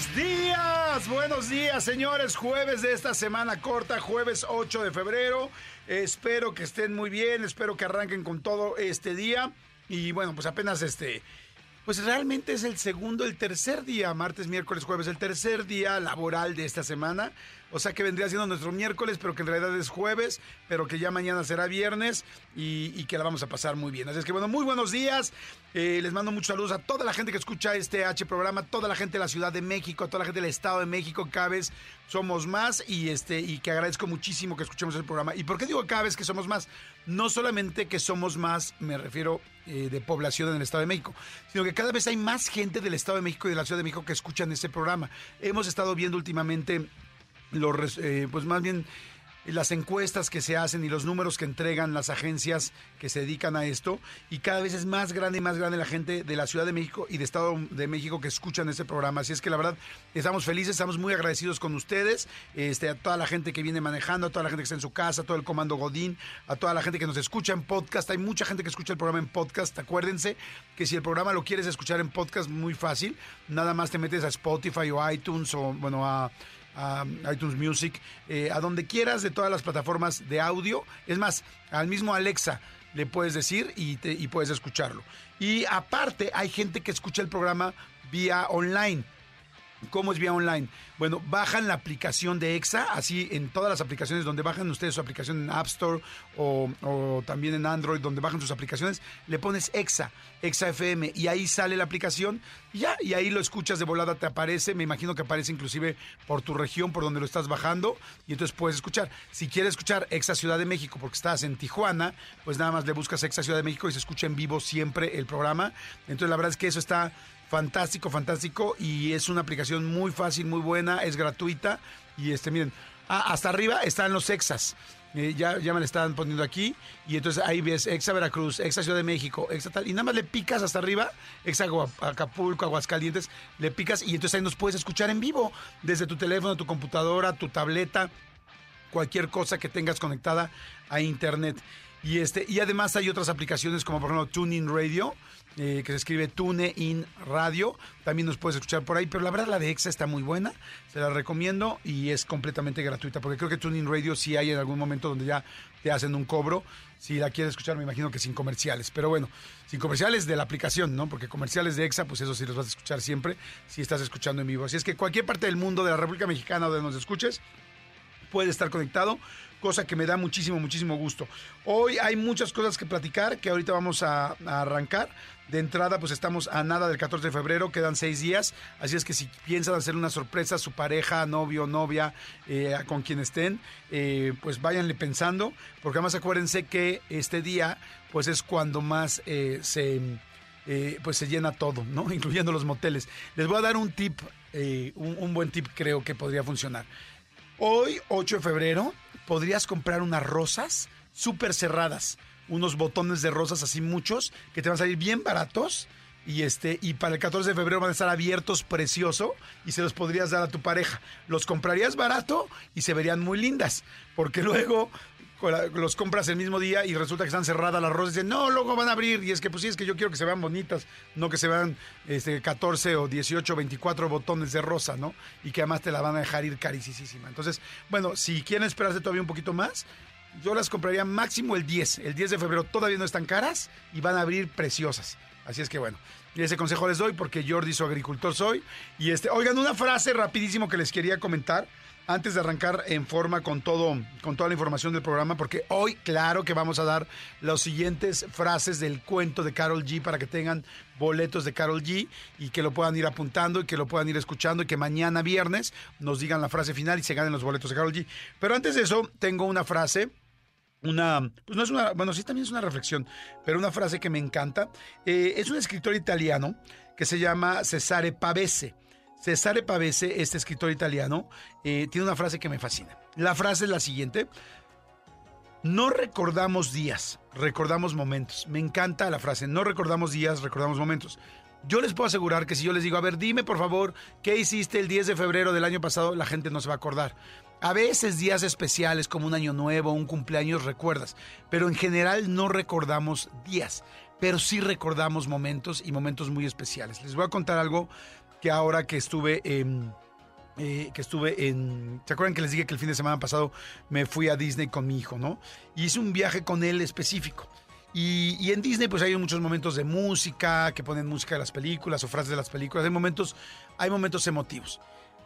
Buenos días, buenos días señores, jueves de esta semana corta, jueves 8 de febrero. Espero que estén muy bien, espero que arranquen con todo este día. Y bueno, pues apenas este, pues realmente es el segundo, el tercer día, martes, miércoles, jueves, el tercer día laboral de esta semana. O sea que vendría siendo nuestro miércoles, pero que en realidad es jueves, pero que ya mañana será viernes y, que la vamos a pasar muy bien. Así es que bueno, muy buenos días. Eh, les mando muchos saludos a toda la gente que escucha este H programa, toda la gente de la Ciudad de México, a toda la gente del Estado de México, cada vez somos más y este y que agradezco muchísimo que escuchemos el programa. ¿Y por qué digo cada vez que somos más? No solamente que somos más, me refiero eh, de población en el Estado de México, sino que cada vez hay más gente del Estado de México y de la Ciudad de México que escuchan este programa. Hemos estado viendo últimamente los, eh, pues más bien las encuestas que se hacen y los números que entregan las agencias que se dedican a esto y cada vez es más grande y más grande la gente de la Ciudad de México y de Estado de México que escuchan este programa. Así es que la verdad estamos felices, estamos muy agradecidos con ustedes, este, a toda la gente que viene manejando, a toda la gente que está en su casa, a todo el comando Godín, a toda la gente que nos escucha en podcast. Hay mucha gente que escucha el programa en podcast. Acuérdense que si el programa lo quieres escuchar en podcast, muy fácil. Nada más te metes a Spotify o iTunes o bueno a a iTunes Music, eh, a donde quieras de todas las plataformas de audio. Es más, al mismo Alexa le puedes decir y, te- y puedes escucharlo. Y aparte, hay gente que escucha el programa vía online. ¿Cómo es vía online? Bueno, bajan la aplicación de EXA, así en todas las aplicaciones donde bajan ustedes su aplicación en App Store o, también en Android, donde bajan sus aplicaciones, le pones EXA, EXA FM, y ahí sale la aplicación, y ya, y ahí lo escuchas de volada, te aparece, me imagino que aparece inclusive por tu región, por donde lo estás bajando, y entonces puedes escuchar. Si quieres escuchar EXA Ciudad de México, porque estás en Tijuana, pues nada más le buscas EXA Ciudad de México y se escucha en vivo siempre el programa. Entonces la verdad es que eso está fantástico, fantástico y es una aplicación muy fácil, muy buena, es gratuita y este, miren, ah, hasta arriba están los exas. Eh, ya, ya me le están poniendo aquí y entonces ahí ves Exa Veracruz, Exa Ciudad de México, Exa tal, y nada más le picas hasta arriba, Exa Acapulco, Aguascalientes, le picas y entonces ahí nos puedes escuchar en vivo desde tu teléfono, tu computadora, tu tableta, cualquier cosa que tengas conectada a internet. Y este, y además hay otras aplicaciones como por ejemplo TuneIn Radio, eh, que se escribe TuneIn Radio. También nos puedes escuchar por ahí, pero la verdad la de EXA está muy buena, se la recomiendo y es completamente gratuita, porque creo que TuneIn Radio sí hay en algún momento donde ya te hacen un cobro. Si la quieres escuchar, me imagino que sin comerciales. Pero bueno, sin comerciales de la aplicación, ¿no? Porque comerciales de EXA, pues eso sí los vas a escuchar siempre si estás escuchando en vivo. Así es que cualquier parte del mundo, de la República Mexicana, donde nos escuches, puede estar conectado, cosa que me da muchísimo, muchísimo gusto. Hoy hay muchas cosas que platicar, que ahorita vamos a arrancar. De entrada, pues estamos a nada del 14 de febrero, quedan seis días, así es que si piensan hacer una sorpresa a su pareja, novio, novia, eh, con quien estén, eh, pues váyanle pensando, porque además acuérdense que este día, pues es cuando más eh, se pues se llena todo, ¿no? Incluyendo los moteles. Les voy a dar un tip, un, un buen tip creo que podría funcionar. Hoy, 8 de febrero, podrías comprar unas rosas súper cerradas, unos botones de rosas así muchos, que te van a salir bien baratos. Y, este, y para el 14 de febrero van a estar abiertos precioso y se los podrías dar a tu pareja. Los comprarías barato y se verían muy lindas, porque luego los compras el mismo día y resulta que están cerradas las rosas y dicen, no, luego van a abrir. Y es que, pues sí, es que yo quiero que se vean bonitas, no que se vean este, 14 o 18 o 24 botones de rosa, ¿no? Y que además te la van a dejar ir carísima. Entonces, bueno, si quieren esperarse todavía un poquito más, yo las compraría máximo el 10. El 10 de febrero todavía no están caras y van a abrir preciosas. Así es que bueno, ese consejo les doy porque Jordi su agricultor soy. Y este, oigan, una frase rapidísimo que les quería comentar antes de arrancar en forma con todo, con toda la información del programa, porque hoy, claro que vamos a dar las siguientes frases del cuento de Carol G para que tengan boletos de Carol G y que lo puedan ir apuntando y que lo puedan ir escuchando y que mañana viernes nos digan la frase final y se ganen los boletos de Carol G. Pero antes de eso, tengo una frase una, pues no es una, bueno, sí también es una reflexión, pero una frase que me encanta. Eh, es un escritor italiano que se llama Cesare Pavese. Cesare Pavese, este escritor italiano, eh, tiene una frase que me fascina. La frase es la siguiente. No recordamos días, recordamos momentos. Me encanta la frase, no recordamos días, recordamos momentos. Yo les puedo asegurar que si yo les digo, a ver, dime por favor, ¿qué hiciste el 10 de febrero del año pasado? La gente no se va a acordar. A veces días especiales como un año nuevo, un cumpleaños recuerdas, pero en general no recordamos días, pero sí recordamos momentos y momentos muy especiales. Les voy a contar algo que ahora que estuve en... eh, que estuve en... ¿Se acuerdan que les dije que el fin de semana pasado me fui a Disney con mi hijo, no? Y hice un viaje con él específico. Y, en Disney pues hay muchos momentos de música, que ponen música de las películas o frases de las películas. Hay momentos, hay momentos emotivos.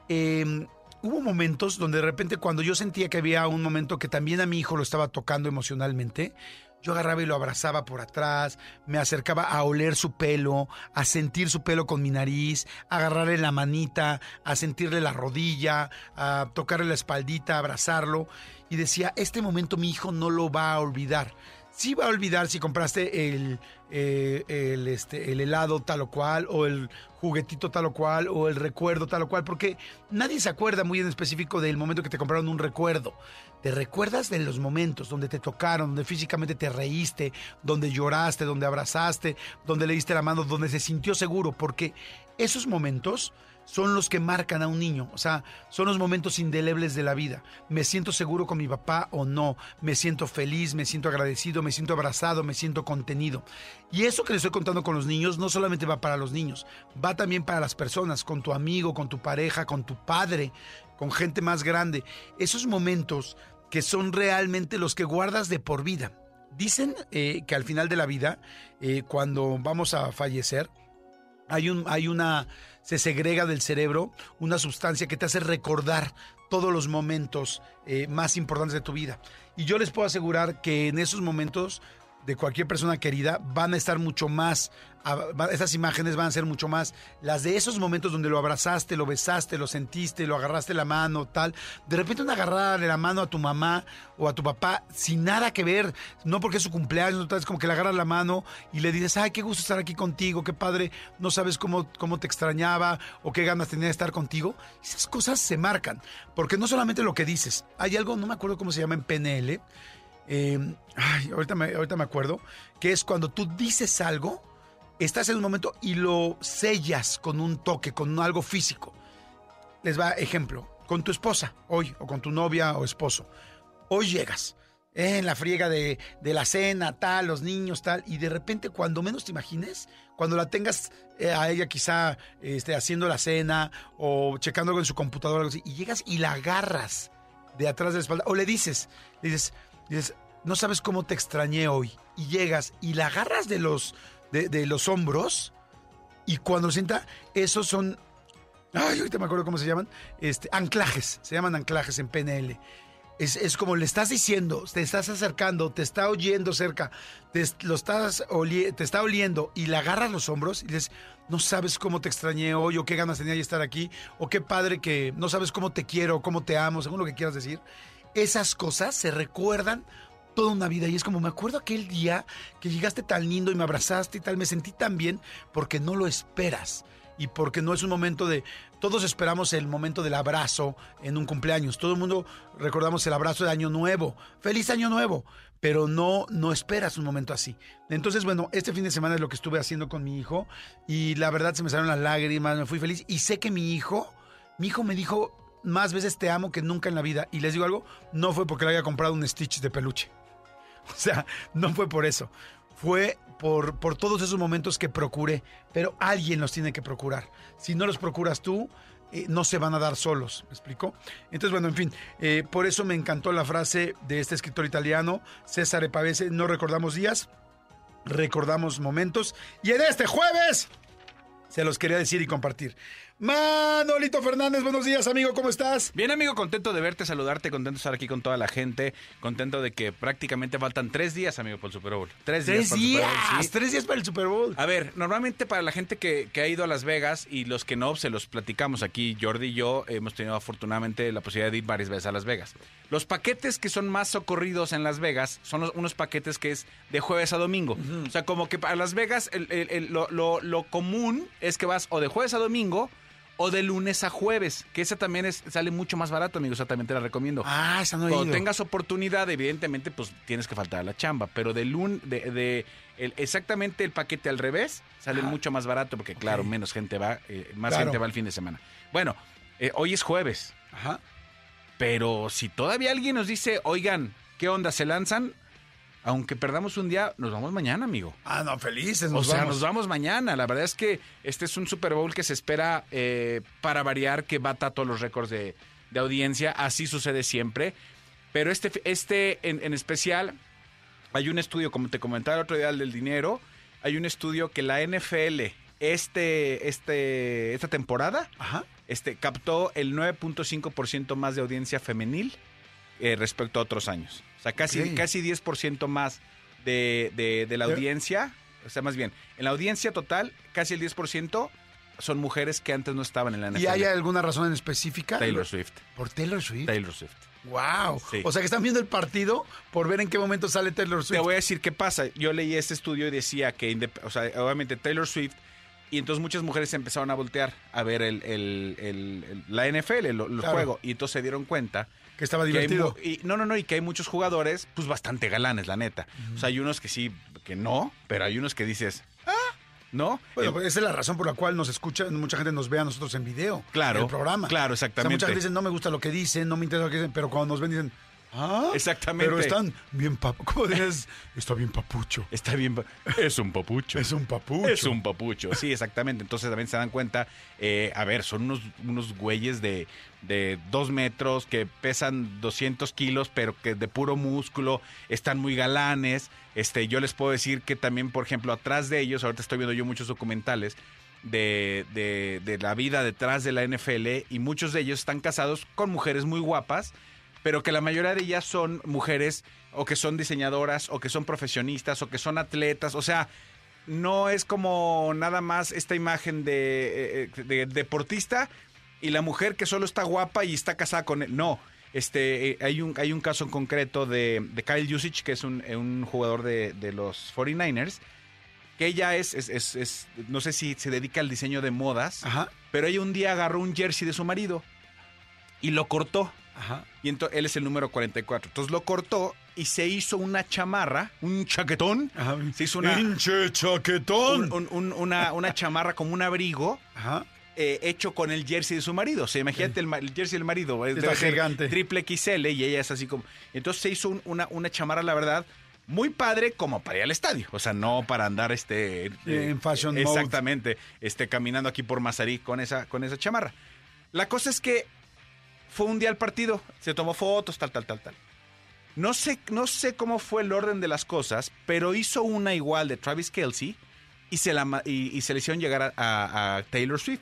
Eh, hubo momentos donde de repente cuando yo sentía que había un momento que también a mi hijo lo estaba tocando emocionalmente, yo agarraba y lo abrazaba por atrás, me acercaba a oler su pelo, a sentir su pelo con mi nariz, a agarrarle la manita, a sentirle la rodilla, a tocarle la espaldita, a abrazarlo. Y decía, este momento mi hijo no lo va a olvidar. Sí va a olvidar si compraste el, eh, el, este, el helado tal o cual, o el juguetito tal o cual, o el recuerdo tal o cual, porque nadie se acuerda muy en específico del momento que te compraron un recuerdo. Te recuerdas de los momentos donde te tocaron, donde físicamente te reíste, donde lloraste, donde abrazaste, donde le diste la mano, donde se sintió seguro, porque esos momentos son los que marcan a un niño, o sea, son los momentos indelebles de la vida. Me siento seguro con mi papá o no, me siento feliz, me siento agradecido, me siento abrazado, me siento contenido. Y eso que les estoy contando con los niños no solamente va para los niños, va también para las personas, con tu amigo, con tu pareja, con tu padre, con gente más grande. Esos momentos que son realmente los que guardas de por vida. Dicen eh, que al final de la vida, eh, cuando vamos a fallecer, hay, un, hay una, se segrega del cerebro una sustancia que te hace recordar todos los momentos eh, más importantes de tu vida. Y yo les puedo asegurar que en esos momentos de cualquier persona querida van a estar mucho más, esas imágenes van a ser mucho más las de esos momentos donde lo abrazaste, lo besaste, lo sentiste, lo agarraste la mano, tal. De repente una agarrada de la mano a tu mamá o a tu papá sin nada que ver, no porque es su cumpleaños, tal, es como que le agarras la mano y le dices, ay, qué gusto estar aquí contigo, qué padre, no sabes cómo, cómo te extrañaba o qué ganas tenía de estar contigo. Esas cosas se marcan, porque no solamente lo que dices, hay algo, no me acuerdo cómo se llama en PNL, eh, ay, ahorita, ahorita me acuerdo, que es cuando tú dices algo, estás en un momento y lo sellas con un toque, con algo físico. Les va ejemplo, con tu esposa hoy, o con tu novia o esposo. Hoy llegas eh, en la friega de, de la cena, tal, los niños, tal, y de repente, cuando menos te imagines, cuando la tengas eh, a ella quizá este, haciendo la cena o checando algo en su computadora, algo así, y llegas y la agarras de atrás de la espalda, o le dices, le dices, dices, no sabes cómo te extrañé hoy, y llegas y la agarras de los, de, los hombros, y cuando sienta, esos son Ay, ahorita me acuerdo cómo se llaman. Este, anclajes. Se llaman anclajes en PNL. Es, es como le estás diciendo, te estás acercando, te está oyendo cerca, te, lo estás te está oliendo y le agarras los hombros y dices, no sabes cómo te extrañé hoy o qué ganas tenía de estar aquí o qué padre que no sabes cómo te quiero, cómo te amo, según lo que quieras decir. Esas cosas se recuerdan toda una vida y es como me acuerdo aquel día que llegaste tan lindo y me abrazaste y tal, me sentí tan bien porque no lo esperas y porque no es un momento de... Todos esperamos el momento del abrazo en un cumpleaños. Todo el mundo recordamos el abrazo de Año Nuevo. Feliz Año Nuevo. Pero no, no esperas un momento así. Entonces, bueno, este fin de semana es lo que estuve haciendo con mi hijo y la verdad se me salieron las lágrimas, me fui feliz y sé que mi hijo, mi hijo me dijo más veces te amo que nunca en la vida. Y les digo algo, no fue porque le haya comprado un Stitch de peluche. O sea, no fue por eso. Fue por, por todos esos momentos que procuré. Pero alguien los tiene que procurar. Si no los procuras tú, eh, no se van a dar solos. ¿Me explico? Entonces, bueno, en fin, eh, por eso me encantó la frase de este escritor italiano, César Pavese, no recordamos días, recordamos momentos. Y en este jueves, se los quería decir y compartir. Manolito Fernández, buenos días, amigo, ¿cómo estás? Bien, amigo, contento de verte, saludarte, contento de estar aquí con toda la gente, contento de que prácticamente faltan tres días, amigo, por el Super Bowl. Tres, Tres días. para el Super Bowl, sí. tres días para el Super Bowl. A ver, normalmente para la gente que, que ha ido a Las Vegas y los que no, se los platicamos aquí. Jordi y yo hemos tenido afortunadamente la posibilidad de ir varias veces a Las Vegas. Los paquetes que son más socorridos en Las Vegas son los- unos paquetes que es de jueves a domingo. O sea, como que para Las Vegas el- el- el- lo, lo- lo común es que vas o de jueves a domingo o de lunes a jueves, que esa también es, sale mucho más barato, amigo, esa también te la recomiendo. Ah, esa no he Cuando ido. tengas oportunidad, evidentemente, pues tienes que faltar a la chamba, pero de lun, de, de- el- exactamente el paquete al revés sale mucho más barato porque claro, menos gente va, eh, más Claro. gente va el fin de semana. Bueno, eh, hoy es jueves, Ajá. pero si todavía alguien nos dice, oigan, ¿qué onda? ¿Se lanzan? Aunque perdamos un día, nos vamos mañana, amigo. Ah, no, felices, O sea, vamos. nos vamos mañana. La verdad es que este es un Super Bowl que se espera eh, para variar, que bata todos los récords de, de audiencia. Así sucede siempre. Pero este, este en, en especial, hay un estudio, como te comentaba el otro día, el del dinero. Hay un estudio que la NFL, este, este, esta temporada, Ajá. este, captó el 9.5% más de audiencia femenil eh, respecto a otros años. O sea, casi, Ok. casi 10% más de, de- de la audiencia. O sea, más bien, en la audiencia total, casi el 10% son mujeres que antes no estaban en la NFL. ¿Y hay alguna razón en específica? Taylor Swift. Por Taylor Swift. Taylor Swift. Wow. Sí. O sea que están viendo el partido por ver en qué momento sale Taylor Te Swift. voy a decir qué pasa. Yo leí este estudio y decía que, o sea, obviamente Taylor Swift, y entonces muchas mujeres empezaron a voltear a ver el, el- el- el- la NFL, el, el Claro. juego, y entonces se dieron cuenta Que estaba que hay divertido. y, no, no, no, y que hay muchos jugadores, pues bastante galanes, la neta. O sea, hay unos que sí, que no, pero hay unos que dices, ah, ¿no? Bueno, El- pues esa es la razón por la cual nos escucha, mucha gente nos ve a nosotros en video. Claro, En el programa. claro, O sea, exactamente. mucha gente dice, no me gusta lo que dicen, no me interesa lo que dicen, pero cuando nos ven dicen, ah. Exactamente. Pero están bien papucho. Está bien papucho. Está bien. pa- Es un papucho. Es un papucho. Es un papucho, sí, exactamente. Entonces también se dan cuenta, eh, a ver, son unos, unos güeyes de, de dos metros que pesan 200 kilos, pero que de puro músculo, están muy galanes. Este, yo les puedo decir que también, por ejemplo, atrás de ellos, ahorita estoy viendo yo muchos documentales de, de, de la vida detrás de la NFL y muchos de ellos están casados con mujeres muy guapas, pero que la mayoría de ellas son mujeres o que son diseñadoras o que son profesionistas o que son atletas, o sea, no es como nada más esta imagen de, eh, de deportista y la mujer que solo está guapa y está casada con él. No, este, eh, hay, un, hay un caso en concreto de, de Kyle Jusic, que es un, eh, un jugador de, de los 49ers, que ella es, es, es- es- no sé si se dedica al diseño de modas, Ajá. pero ella un día agarró un jersey de su marido y lo cortó. Ajá. Y entonces él es el número 44. Entonces lo cortó y se hizo una chamarra, un chaquetón. Ajá. Se hizo una, ¡Pinche chaquetón! un- un- un- una, una chamarra como un abrigo Ajá. eh, hecho con el jersey de su marido. O sea, imagínate el, el jersey del marido. es- Está debe ser gigante. Triple XL y ella es así como... Entonces se hizo un- una, una chamarra, la verdad, muy padre como para ir al estadio. O sea, no para andar este... En fashion mode. Exactamente. Este, caminando aquí por Mazarí con esa, con esa chamarra. La cosa es que fue un día al partido, se tomó fotos, tal, tal, tal, tal. No sé, no sé cómo fue el orden de las cosas, pero hizo una igual de Travis Kelsey y se, la, y, y se le hicieron llegar a, a- a Taylor Swift.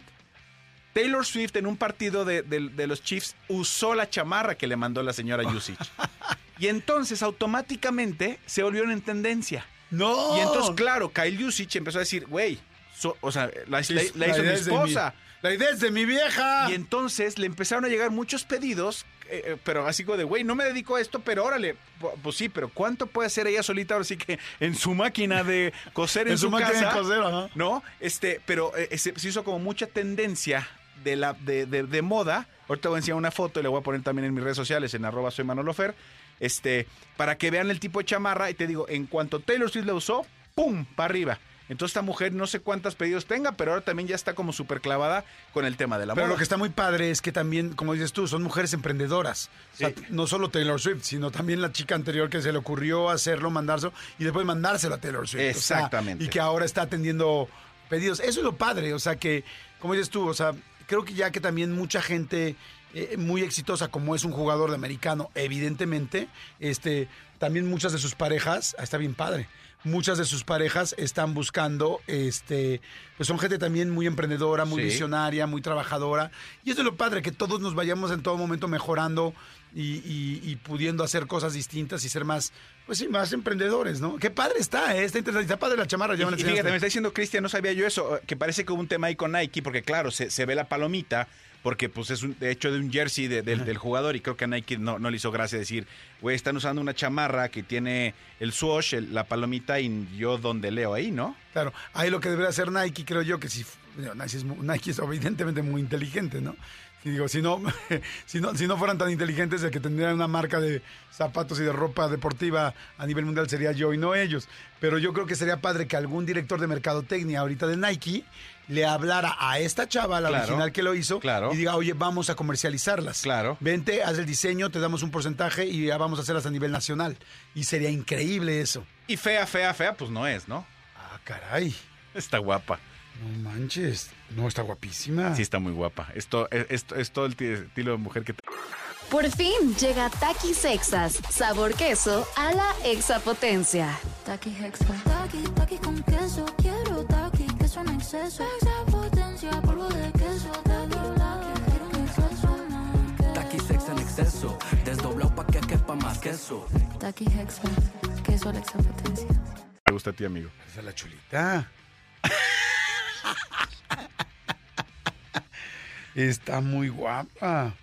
Taylor Swift en un partido de, de- de los Chiefs usó la chamarra que le mandó la señora Yusich. y entonces automáticamente se volvieron en tendencia. ¡No! Y entonces, claro, Kyle Yusich empezó a decir, güey, so- o sea, la, Sí, la- la hizo mi- esposa. La idea es de mi vieja. Y entonces le empezaron a llegar muchos pedidos, eh, eh, pero así como de, güey, no me dedico a esto, pero órale, pu- pues sí, pero ¿cuánto puede hacer ella solita ahora sí que en su máquina de coser en, En su máquina de casa? coser, ajá. ¿No? Este, pero eh, se, se hizo como mucha tendencia de, la, de, de- de moda. Ahorita voy a enseñar una foto y la voy a poner también en mis redes sociales, en arroba soy Manolofer, este, para que vean el tipo de chamarra. Y te digo, en cuanto Taylor Swift la usó, ¡pum! para arriba. Entonces esta mujer no sé cuántos pedidos tenga, pero ahora también ya está como súper clavada con el tema de la Pero moda. lo que está muy padre es que también, como dices tú, son mujeres emprendedoras. O sea, no solo Taylor Swift, sino también la chica anterior que se le ocurrió hacerlo, mandárselo y después mandárselo a Taylor Swift. O sea, Exactamente. y que ahora está atendiendo pedidos. Eso es lo padre. O sea, que, como dices tú, o sea, creo que ya que también mucha gente eh, muy exitosa, como es un jugador de americano, evidentemente, este, también muchas de sus parejas, ah, está bien padre. Muchas de sus parejas están buscando, este, pues son gente también muy emprendedora, muy Sí. visionaria, muy trabajadora. Y eso es lo padre, que todos nos vayamos en todo momento mejorando y, y- y pudiendo hacer cosas distintas y ser más, pues sí, más emprendedores, ¿no? Qué padre está, ¿eh? Está interesante. Está padre la chamarra, ya me la Y, fíjate, me está diciendo Cristian, no sabía yo eso, que parece que hubo un tema ahí con Nike, porque claro, se, se ve la palomita, porque pues es un, de hecho de un jersey de- del, del jugador, y creo que a Nike no, no le hizo gracia decir, güey, están usando una chamarra que tiene el swoosh, el- la palomita, y yo donde leo ahí, ¿no? Claro, ahí lo que debería hacer Nike, creo yo, que si Nike, es, Nike es evidentemente muy inteligente, ¿no? Y digo, si no, si no, si no fueran tan inteligentes, el que tendría una marca de zapatos y de ropa deportiva a nivel mundial sería yo y no ellos. Pero yo creo que sería padre que algún director de mercadotecnia ahorita de Nike le hablara a esta chava, la Claro. original que lo hizo, Claro. y diga, oye, vamos a comercializarlas. Claro. Vente, haz el diseño, te damos un porcentaje y ya vamos a hacerlas a nivel nacional. Y sería increíble eso. Y fea, fea, fea, pues no es, ¿no? Ah, caray. Está guapa. No manches. No, está guapísima. Sí, está muy guapa. Esto, es, esto, es todo el ti- estilo de mujer que... te- Por fin llega Takis Sexas, sabor queso a la exapotencia. Taki Hexa. Taki, taki con queso. Quiero taki, queso en exceso. Extra potencia, polvo de queso. Dobla, quiero un exceso más. Taqui sex en exceso, desdoblado pa' que quepa más queso. Taki Hexa. Queso a la extra potencia. ¿Te gusta a ti, amigo? Esa es la chulita. Está muy guapa.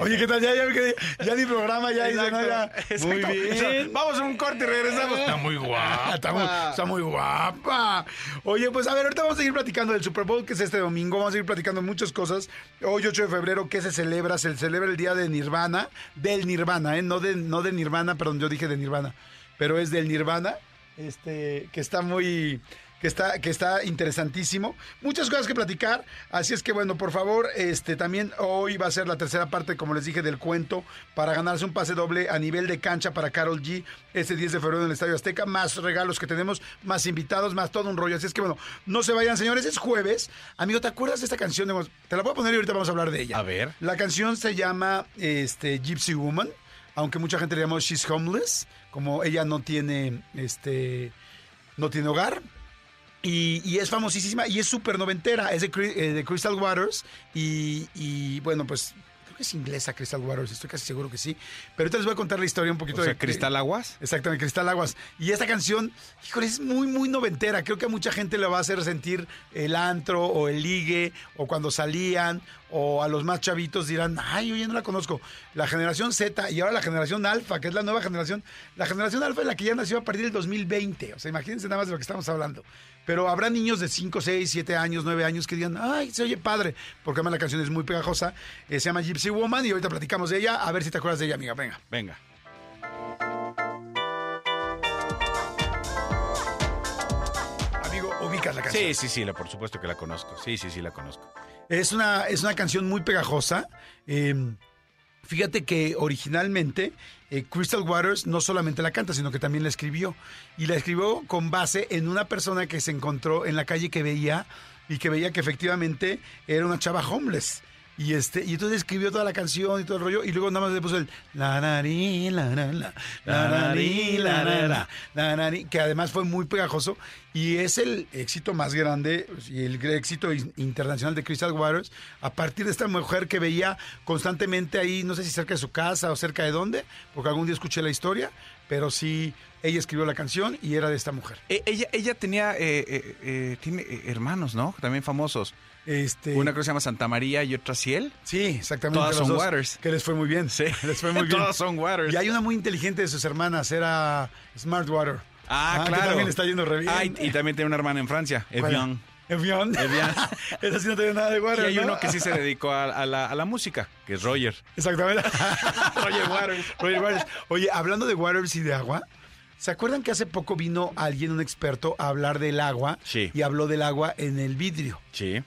Oye, ¿qué tal? Ya, ya, ya, ya ni programa, ya dice, no, ya. Muy bien. Vamos a un corte y regresamos. Está muy guapa. está, muy, está muy guapa. Oye, pues a ver, ahorita vamos a seguir platicando del Super Bowl, que es este domingo. Vamos a seguir platicando muchas cosas. Hoy, 8 de febrero, ¿qué se celebra? Se celebra el día de Nirvana. Del Nirvana, ¿eh? No de, no de Nirvana, perdón, yo dije de Nirvana. Pero es del Nirvana, este, que está muy... Que está, que está interesantísimo. Muchas cosas que platicar. Así es que, bueno, por favor, este también hoy va a ser la tercera parte, como les dije, del cuento para ganarse un pase doble a nivel de cancha para Carol G este 10 de febrero en el Estadio Azteca. Más regalos que tenemos, más invitados, más todo un rollo. Así es que, bueno, no se vayan, señores. Es jueves. Amigo, ¿te acuerdas de esta canción? Te la voy a poner y ahorita vamos a hablar de ella. A ver. La canción se llama este, Gypsy Woman, aunque mucha gente le llamó She's Homeless, como ella no tiene, este, no tiene hogar. Y, y es famosísima y es súper noventera, es de, eh, de Crystal Waters y, y, bueno, pues creo que es inglesa Crystal Waters, estoy casi seguro que sí. Pero ahorita les voy a contar la historia un poquito O sea, de... Cristal Aguas. Exactamente, Cristal Aguas. Y esta canción, híjole, es muy, muy noventera. Creo que a mucha gente le va a hacer sentir el antro o el ligue o cuando salían o a los más chavitos dirán, ay, oye, no la conozco. La generación Z y ahora la generación Alfa, que es la nueva generación. La generación Alfa es la que ya nació a partir del 2020. O sea, imagínense nada más de lo que estamos hablando. Pero habrá niños de 5, 6, 7 años, 9 años que digan, ay, se oye padre, porque además la canción es muy pegajosa. Eh, se llama Gypsy Woman y ahorita platicamos de ella. A ver si te acuerdas de ella, amiga. Venga. Venga. Amigo, ubicas la canción. Sí, sí, sí, la, por supuesto que la conozco. Sí, sí, sí, la conozco. Es una, es una canción muy pegajosa. Eh, fíjate que originalmente eh, Crystal Waters no solamente la canta, sino que también la escribió. Y la escribió con base en una persona que se encontró en la calle que veía y que veía que efectivamente era una chava homeless. Y este, y entonces escribió toda la canción y todo el rollo, y luego nada más le puso el la nari, la la la, la la que además fue muy pegajoso, y es el éxito más grande y el éxito in- internacional de Crystal Waters, a partir de esta mujer que veía constantemente ahí, no sé si cerca de su casa o cerca de dónde, porque algún día escuché la historia, pero sí, ella escribió la canción y era de esta mujer. Eh, ella, ella tenía, eh, eh, eh, tiene eh, hermanos, ¿no? También famosos. Este, Una que se llama Santa María y otra Ciel. Sí, exactamente. Todas son dos, Waters. Que les fue muy bien. Sí. Les fue muy bien. Todas son Waters. Y hay una muy inteligente de sus hermanas, era Smart Water. Ah, que claro. también le está yendo re bien. Ah, y, y también tiene una hermana en Francia, Evian. Evian. Evian. Esa sí no tiene nada de Y Water. hay ¿no? uno que sí se dedicó a, a la, a la música, que es Roger. Exactamente. Roger Waters. Roger Waters. Oye, hablando de Waters y de agua, ¿se acuerdan que hace poco vino alguien, un experto, a hablar del agua? Sí. Y habló del agua en el vidrio. Sí.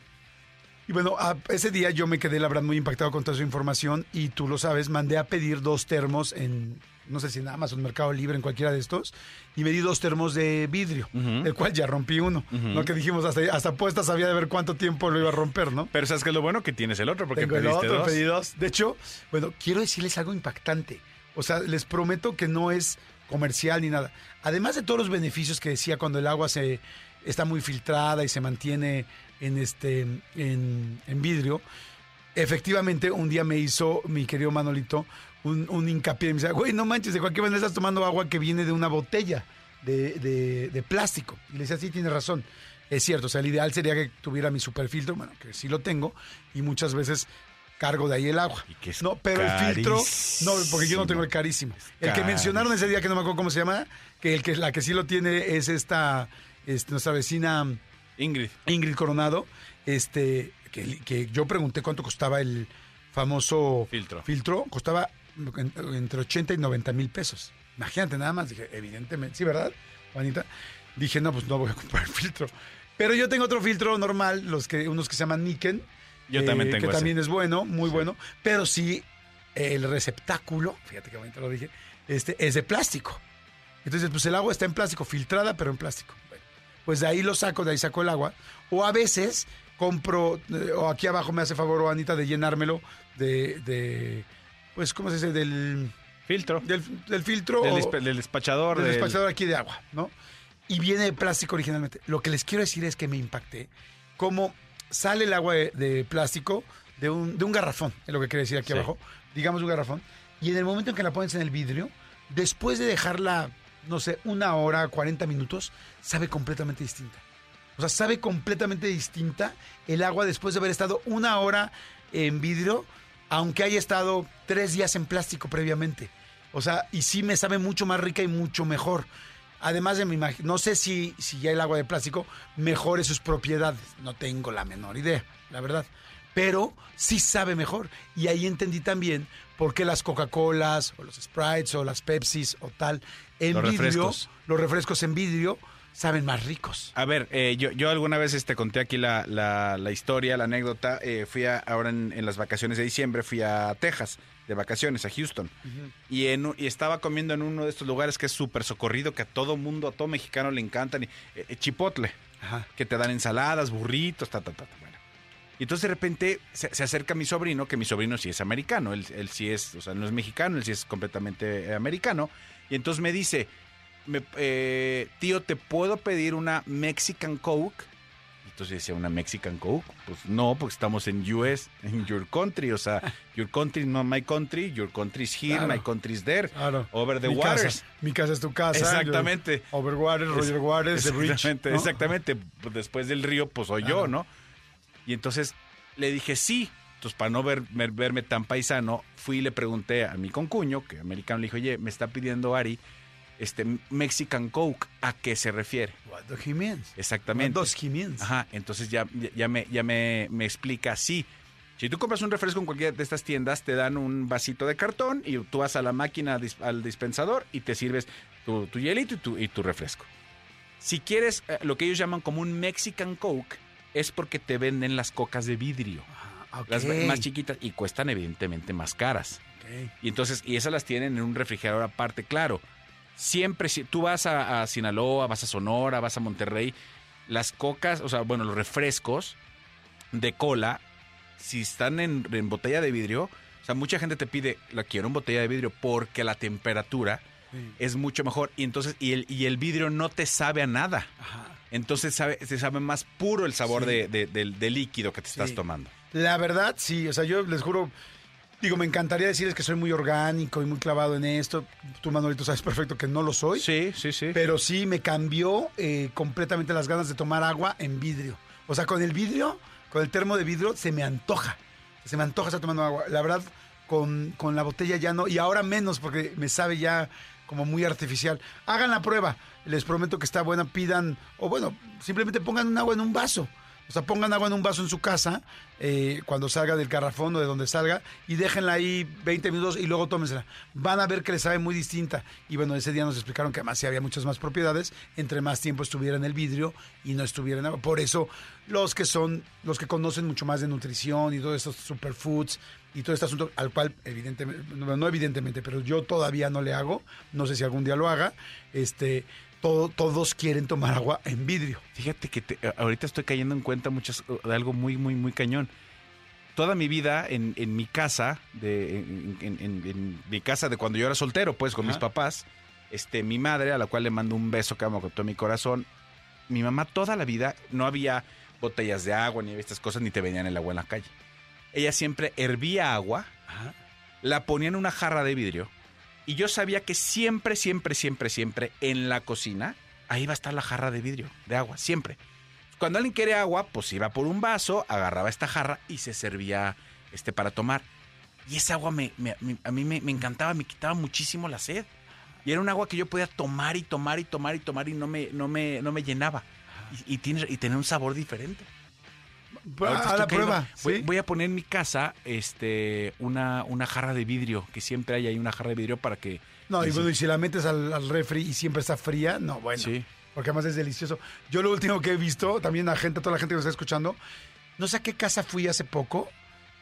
Y bueno, a- ese día yo me quedé, la verdad, muy impactado con toda su información y tú lo sabes, mandé a pedir dos termos en, no sé si en Amazon, Mercado Libre, en cualquiera de estos, y me di dos termos de vidrio, Ujú. del cual ya rompí uno. No que dijimos, hasta, hasta puesta sabía de ver cuánto tiempo lo iba a romper, ¿no? Pero ¿sabes qué es lo bueno? Que tienes el otro, porque Tengo el pediste otro, dos. pedí dos. De hecho, bueno, quiero decirles algo impactante. O sea, les prometo que no es comercial ni nada. Además de todos los beneficios que decía cuando el agua se está muy filtrada y se mantiene en este en, en vidrio, efectivamente un día me hizo mi querido Manolito un, un hincapié me decía, güey, no manches, de cualquier manera estás tomando agua que viene de una botella de, de- de plástico. Y le decía, sí, tienes razón. Es cierto, o sea, el ideal sería que tuviera mi superfiltro, bueno, que sí lo tengo, y muchas veces cargo de ahí el agua. Y que es no, pero el filtro, no, porque yo no tengo el carísimo. El que mencionaron ese día, que no me acuerdo cómo se llama, que el que la que sí lo tiene es esta, este, nuestra vecina Ingrid. Ingrid Coronado, este, que, que yo pregunté cuánto costaba el famoso Filtro. filtro, costaba en- entre 80 y 90 mil pesos. Imagínate nada más, dije, evidentemente, sí, ¿verdad, Juanita? Dije, no, pues no voy a comprar el filtro. Pero yo tengo otro filtro normal, los que, unos que se llaman Niken. Yo también tengo Que ese. también es bueno, muy bueno. Pero sí, el receptáculo, fíjate que bonito lo dije, este, es de plástico. Entonces, pues el agua está en plástico, filtrada, pero en plástico. Pues de ahí lo saco, de ahí saco el agua. O a veces compro, eh, o aquí abajo me hace favor, o Anita, de llenármelo de, de pues, ¿cómo se dice? Del, Filtro. del, del filtro. Del, o- dispe- del despachador. del del- despachador aquí de agua, ¿no? Y viene de plástico originalmente. Lo que les quiero decir es que me impacté cómo sale el agua de, de plástico de un, de un garrafón, es lo que quiere decir aquí Sí. abajo, digamos un garrafón, y en el momento en que la pones en el vidrio, después de dejarla, no sé, una hora, 40 minutos, sabe completamente distinta. O sea, sabe completamente distinta el agua después de haber estado una hora en vidrio, aunque haya estado tres días en plástico previamente. O sea, y sí me sabe mucho más rica y mucho mejor. Además de mi imag- no sé si, si ya el agua de plástico mejore sus propiedades. No tengo la menor idea, la verdad. Pero sí sabe mejor. Y ahí entendí también por qué las Coca-Colas, o los Sprites, o las Pepsis, o tal, en Los vidrio, refrescos. los refrescos en vidrio, saben más ricos. A ver, eh, yo, yo alguna vez este, conté aquí la, la- la historia, la anécdota. Eh, fui a, ahora en, en las vacaciones de diciembre, fui a Texas de vacaciones, a Houston. y, en, y estaba comiendo en uno de estos lugares que es súper socorrido, que a todo mundo, a todo mexicano le encantan. y- eh, chipotle, Ajá. que te dan ensaladas, burritos, ta, ta, ta. ta, bueno. Y entonces de repente se, se acerca mi sobrino, que mi sobrino sí es americano, él, él sí es, o sea, no es mexicano, él sí es completamente americano. Y entonces me dice, me- eh, tío, ¿te puedo pedir una Mexican Coke? Entonces decía, ¿una Mexican Coke? Pues no, porque estamos en US, en your country. O sea, your country is not my country, your country is here, Claro. my country is there. Claro. Over the mi waters. Casa, mi casa es tu casa. Exactamente. yo- Over waters, Roger Waters, The Bridge. Exactamente, ¿no? exactamente. Después del río, pues soy Claro. yo, ¿no? Y entonces le dije sí. Entonces, para no ver, ver- verme tan paisano, fui y le pregunté a mi concuño, que americano, le dije, oye, me está pidiendo Ari, este, Mexican Coke, ¿a qué se refiere? What do he means? Exactamente. What does he means? Ajá, entonces ya, ya, me, ya me, me explica así. Si tú compras un refresco en cualquiera de estas tiendas, te dan un vasito de cartón y tú vas a la máquina, al dispensador y te sirves tu, tu hielito y tu, y tu refresco. Si quieres eh, lo que ellos llaman como un Mexican Coke, es porque te venden las cocas de vidrio. Ah. Las más chiquitas y cuestan evidentemente más caras. Y entonces, y esas las tienen en un refrigerador aparte, claro. Siempre, si tú vas a, a Sinaloa, vas a Sonora, vas a Monterrey, las cocas, o sea, bueno, los refrescos de cola, si están en, en botella de vidrio, o sea, mucha gente te pide, la quiero en botella de vidrio porque la temperatura Sí. es mucho mejor. Y entonces, y el, y el vidrio no te sabe a nada. Ajá. Entonces sabe, se sabe más puro el sabor Sí. de, de- del, del líquido que te estás tomando. La verdad, sí. O sea, yo les juro, digo, me encantaría decirles que soy muy orgánico y muy clavado en esto. Tú, Manolito, sabes perfecto que no lo soy. Sí, sí, sí. Pero sí me cambió eh, completamente las ganas de tomar agua en vidrio. O sea, con el vidrio, con el termo de vidrio, se me antoja. Se me antoja estar tomando agua. La verdad, con, con la botella ya no. Y ahora menos, porque me sabe ya como muy artificial. Hagan la prueba. Les prometo que está buena. Pidan, o bueno, simplemente pongan un agua en un vaso. O sea, pongan agua en un vaso en su casa eh, cuando salga del garrafón o de donde salga y déjenla ahí 20 minutos y luego tómensela. Van a ver que les sabe muy distinta. Y bueno, ese día nos explicaron que además sí había muchas más propiedades, entre más tiempo estuviera en el vidrio y no estuviera en agua. Por eso, los que son, los que conocen mucho más de nutrición y todos estos superfoods y todo este asunto, al cual evidentemente, no no evidentemente, pero yo todavía no le hago, no sé si algún día lo haga, este, todo- todos quieren tomar agua en vidrio. Fíjate que te- ahorita estoy cayendo en cuenta muchas, de algo muy, muy, muy cañón. Toda mi vida en, en mi casa, de, en, en- en- en mi casa de cuando yo era soltero, pues con Ajá. mis papás, este, mi madre, a la cual le mando un beso que amo con todo mi corazón, mi mamá toda la vida no había botellas de agua ni había estas cosas, ni te venían el agua en la calle. Ella siempre hervía agua, la ponía en una jarra de vidrio y yo sabía que siempre, siempre, siempre, siempre en la cocina, ahí va a estar la jarra de vidrio, de agua, siempre. Cuando alguien quiere agua, pues iba por un vaso, agarraba esta jarra y se servía este, para tomar. Y esa agua me, me- a mí me, encantaba, me quitaba muchísimo la sed. Y era un agua que yo podía tomar y tomar y tomar y tomar y no me, no me, no me llenaba. y, tiene, y tener un sabor diferente. A Ahorita la prueba. Voy, ¿sí? voy a poner en mi casa este, una, una jarra de vidrio, que siempre hay ahí una jarra de vidrio para que... No, y bueno, y si la metes al, al refri y siempre está fría, no, bueno. Sí. Porque además es delicioso. Yo lo último que he visto, también a gente, a toda la gente que nos está escuchando, no sé a qué casa fui hace poco,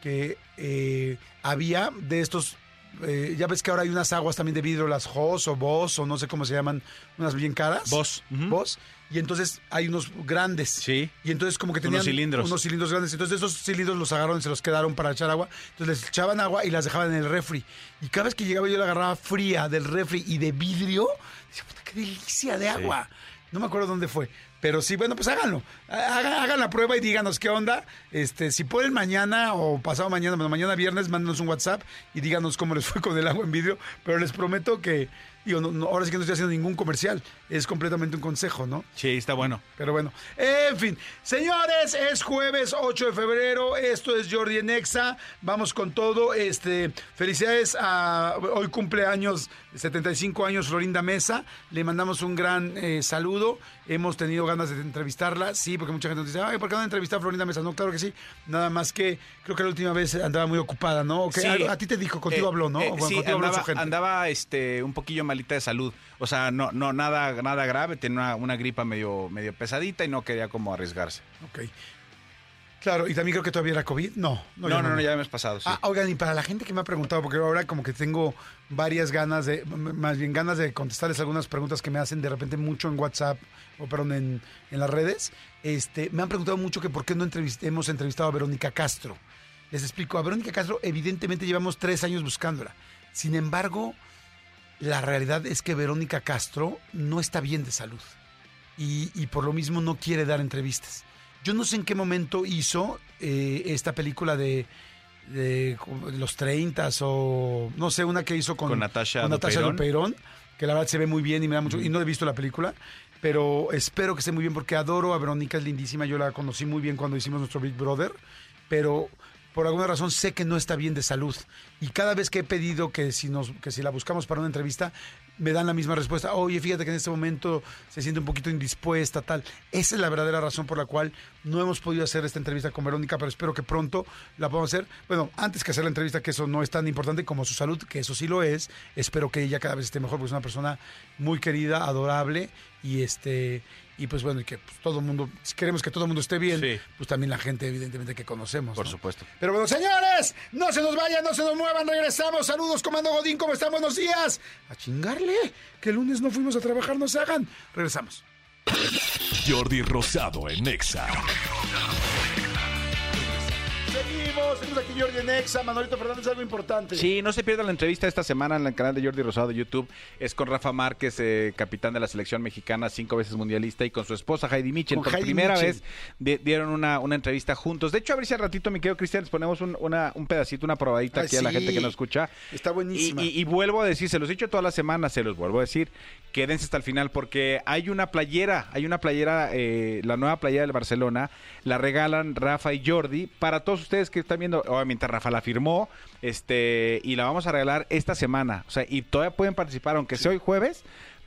que eh, había de estos, eh, ya ves que ahora hay unas aguas también de vidrio, las Jos o Boss o no sé cómo se llaman, unas bien caras. Boss. Ujú. Boss. Y entonces hay unos grandes. Sí. Y entonces como que Unos tenían cilindros. unos cilindros grandes. Entonces esos cilindros los agarraron y se los quedaron para echar agua. Entonces les echaban agua y las dejaban en el refri. Y cada vez que llegaba yo la agarraba fría del refri y de vidrio. Decía, puta, qué delicia de agua. No me acuerdo dónde fue. Pero sí, bueno, pues háganlo. Hagan, hagan la prueba y díganos qué onda. Este, si pueden mañana o pasado mañana, bueno, mañana viernes, mándenos un WhatsApp y díganos cómo les fue con el agua en vidrio. Pero les prometo que, digo, no- no, ahora sí que no estoy haciendo ningún comercial. Es completamente un consejo, ¿no? Sí, está bueno. Pero bueno, en fin. Señores, es jueves 8 de febrero. Esto es Jordi en Exa. Vamos con todo. Este, felicidades a hoy cumpleaños, 75 años Florinda Mesa. Le mandamos un gran eh, saludo. Hemos tenido ganas de entrevistarla. Sí, porque mucha gente nos dice, ay, ¿por qué no entrevistar a Florinda Mesa? No, claro que sí. Nada más que creo que la última vez andaba muy ocupada, ¿no? A, a ti te dijo, contigo Eh, habló, ¿no? eh, Bueno, sí, contigo habló andaba, su gente. andaba, este, un poquillo malita de salud. O sea, no, no nada, nada grave, tenía una, una gripa medio, medio pesadita y no quería como arriesgarse. Ok. Claro, y también creo que todavía era COVID. No, No, no, no, ya hemos pasado, sí. Ah, oigan, y para la gente que me ha preguntado, porque ahora como que tengo varias ganas de, más bien ganas de contestarles algunas preguntas que me hacen de repente mucho en WhatsApp, o perdón, en, en las redes, este, me han preguntado mucho que por qué no entrevist- hemos entrevistado a Verónica Castro. Les explico, a Verónica Castro evidentemente llevamos tres años buscándola. Sin embargo, la realidad es que Verónica Castro no está bien de salud y, y por lo mismo no quiere dar entrevistas. Yo no sé en qué momento hizo eh, esta película de, de los 30 o no sé, una que hizo con, Con Natasha con Natasha Dupeirón. Dupeirón, que la verdad se ve muy bien y me da mucho y no he visto la película, pero espero que esté muy bien porque adoro a Verónica, es lindísima, yo la conocí muy bien cuando hicimos nuestro Big Brother, pero por alguna razón sé que no está bien de salud y cada vez que he pedido que si nos que si la buscamos para una entrevista me dan la misma respuesta. Oye, fíjate que en este momento se siente un poquito indispuesta, tal. Esa es la verdadera razón por la cual no hemos podido hacer esta entrevista con Verónica, pero espero que pronto la podamos hacer. Bueno, antes que hacer la entrevista, que eso no es tan importante como su salud, que eso sí lo es. Espero que ella cada vez esté mejor, porque es una persona muy querida, adorable y este y pues bueno, y que pues, todo el mundo, si queremos que todo el mundo esté bien, Sí. pues también la gente evidentemente que conocemos. Por ¿no? supuesto. Pero bueno, señores, no se nos vayan, no se nos muevan, regresamos. Saludos, Comando Godín, ¿cómo están? Buenos días. A chingarle, que el lunes no fuimos a trabajar, no se hagan. Regresamos. Jordi Rosado en Exa. Seguimos, seguimos aquí Jordi en Exa, Manolito Fernández, algo importante. Sí, no se pierdan la entrevista esta semana en el canal de Jordi Rosado de YouTube. Es con Rafa Márquez, eh, capitán de la selección mexicana, cinco veces mundialista, y con su esposa Heidi Mitchell. Con Por Heidi primera Mitchell. vez di- dieron una, una entrevista juntos. De hecho, a ver si al ratito, mi querido Cristian, les ponemos un, una- un pedacito, una probadita Ay, aquí a la gente que nos escucha. Está buenísima. Y, y- y vuelvo a decir, se los he dicho toda la semana, se los vuelvo a decir, quédense hasta el final porque hay una playera, hay una playera, eh, la nueva playera del Barcelona, la regalan Rafa y Jordi para todos ustedes que están viendo, obviamente Rafa la firmó, este, y la vamos a regalar esta semana, o sea, y todavía pueden participar, aunque sea hoy jueves,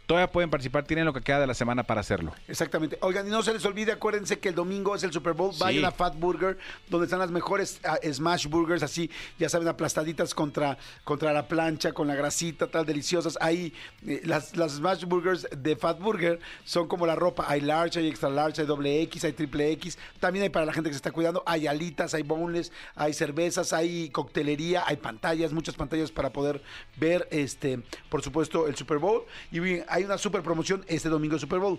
todavía pueden participar, tienen lo que queda de la semana para hacerlo. Exactamente. Oigan, y no se les olvide, acuérdense que el domingo es el Super Bowl. Vayan a Fat Burger, donde están las mejores ah, Smash Burgers, así, ya saben, aplastaditas contra, contra la plancha, con la grasita, tal, deliciosas. Ahí, eh, las, las Smash Burgers de Fat Burger son como la ropa. Hay large, hay extra large, hay doble X, hay triple X. También hay para la gente que se está cuidando. Hay alitas, hay boneless, hay cervezas, hay coctelería, hay pantallas, muchas pantallas para poder ver, este, por supuesto, el Super Bowl. Y bien, hay una super promoción este domingo de Super Bowl.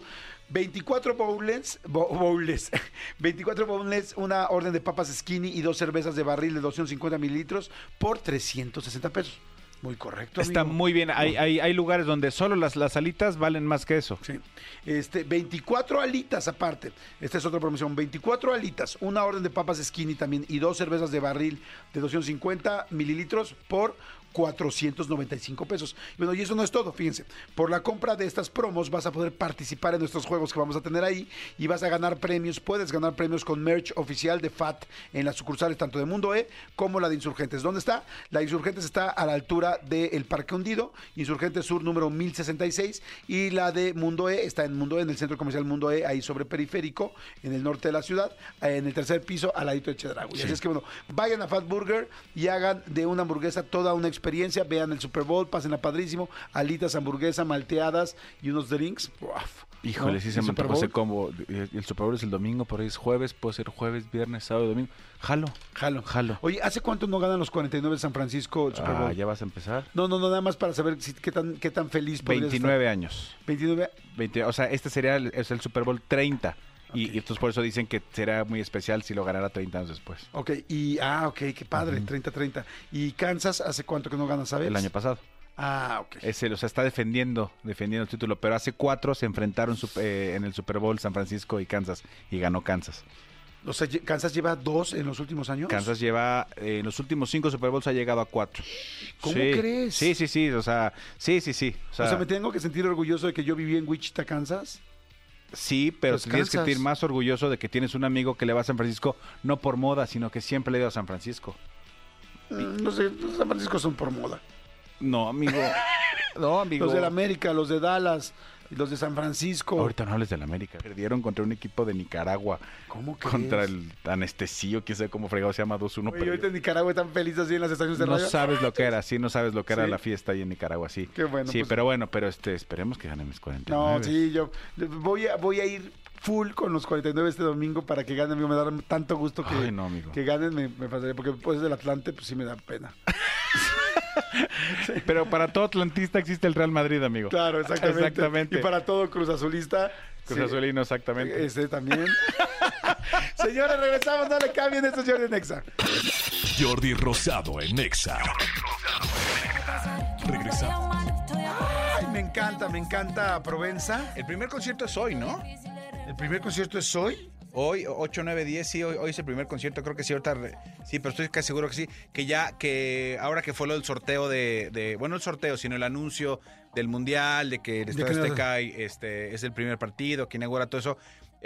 24 bowls, bo- bowls, 24 bowls, una orden de papas skinny y dos cervezas de barril de 250 mililitros por 360 pesos. Muy correcto. Está amigo. muy bien, hay, hay, hay lugares donde solo las, las alitas valen más que eso. Sí. Este, 24 alitas aparte. Esta es otra promoción. 24 alitas, una orden de papas skinny también y dos cervezas de barril de 250 mililitros por 495 pesos. Y bueno, y eso no es todo, fíjense. Por la compra de estas promos vas a poder participar en nuestros juegos que vamos a tener ahí y vas a ganar premios. Puedes ganar premios con merch oficial de FAT en las sucursales tanto de Mundo E como la de Insurgentes. ¿Dónde está? La de Insurgentes está a la altura del Parque Hundido, Insurgente Sur número 1066, y la de Mundo E está en Mundo E, en el centro comercial Mundo E, ahí sobre Periférico, en el norte de la ciudad, en el tercer piso, al ladito de Chedraui. Así es que bueno, vayan a Fat Burger y hagan de una hamburguesa toda una experiencia, vean el Super Bowl, pásenla padrísimo, alitas, hamburguesa, malteadas y unos drinks. Uf, Híjole, ¿no? sí se El me antojó ese combo. El Super Bowl es el domingo, por ahí es jueves, puede ser jueves, viernes, sábado, domingo. Jalo. Jalo. Jalo. Oye, ¿hace cuánto no ganan los 49 de San Francisco el Super Ah, Bowl? ya vas a empezar. No, no, no, nada más para saber si- qué tan, qué tan feliz podrías 29 años. estar. 29. 20 o sea, este sería el, es el Super Bowl 30. Y, y entonces por eso dicen que será muy especial si lo ganara 30 años después. Ok, y, ah, ok, qué padre, 30-30. ¿Y Kansas hace cuánto que no gana, sabes? El año pasado. Ah, ok. Es el, o sea, está defendiendo, defendiendo el título, pero hace cuatro se enfrentaron eh, en el Super Bowl San Francisco y Kansas y ganó Kansas. O sea, Kansas lleva dos en los últimos años. Kansas lleva, eh, en los últimos cinco Super Bowls ha llegado a cuatro. ¿Cómo Sí. crees? Sí, sí, sí, o sea, sí, sí, sí. O O sea, sea, me tengo que sentir orgulloso de que yo viví en Wichita, Kansas. Sí, pero Pues tienes que sentir más orgulloso de que tienes un amigo que le va a San Francisco, no por moda, sino que siempre le ha ido a San Francisco. Mm, No sé, los San Francisco son por moda. No, amigo. no, amigo. Los de la América, los de Dallas, los de San Francisco. Ahorita no hables del América. Perdieron contra un equipo de Nicaragua. ¿Cómo crees? Contra el anestesio, quién sabe cómo fregado se llama 2-1. Oye, perdió. ahorita en Nicaragua están felices así en las estaciones de No radio. sabes lo que era, sí, no sabes lo que era ¿Sí? la fiesta ahí en Nicaragua, sí. Qué bueno, Sí, pues- pero bueno, pero este, esperemos que ganen mis 49. No, sí, yo voy a, voy a ir full con los 49 este domingo para que ganen. Amigo, me da tanto gusto que, Ay, no, amigo. que ganen, me, me pasaría, porque después del Atlante, pues sí me da pena. Pero para todo atlantista existe el Real Madrid, amigo. Claro, exactamente. Exactamente. Y para todo Cruz Azulista. Cruz sí, Azulino, exactamente. Ese también. Señores, regresamos, no le cambien, esto es Jordi Nexa. Jordi Rosado en Exa. Regresamos. Ay, me encanta, me encanta Provenza. El primer concierto es hoy, ¿no? El primer concierto es hoy. Hoy, 8, 9, 10, sí, hoy, hoy es el primer concierto, creo que sí, ahorita, re- sí, pero estoy casi seguro que sí, que ya, que ahora que fue lo del sorteo de, de- bueno, el sorteo, sino el anuncio del Mundial, de que el Estadio Azteca este, es el primer partido, que inaugura todo eso,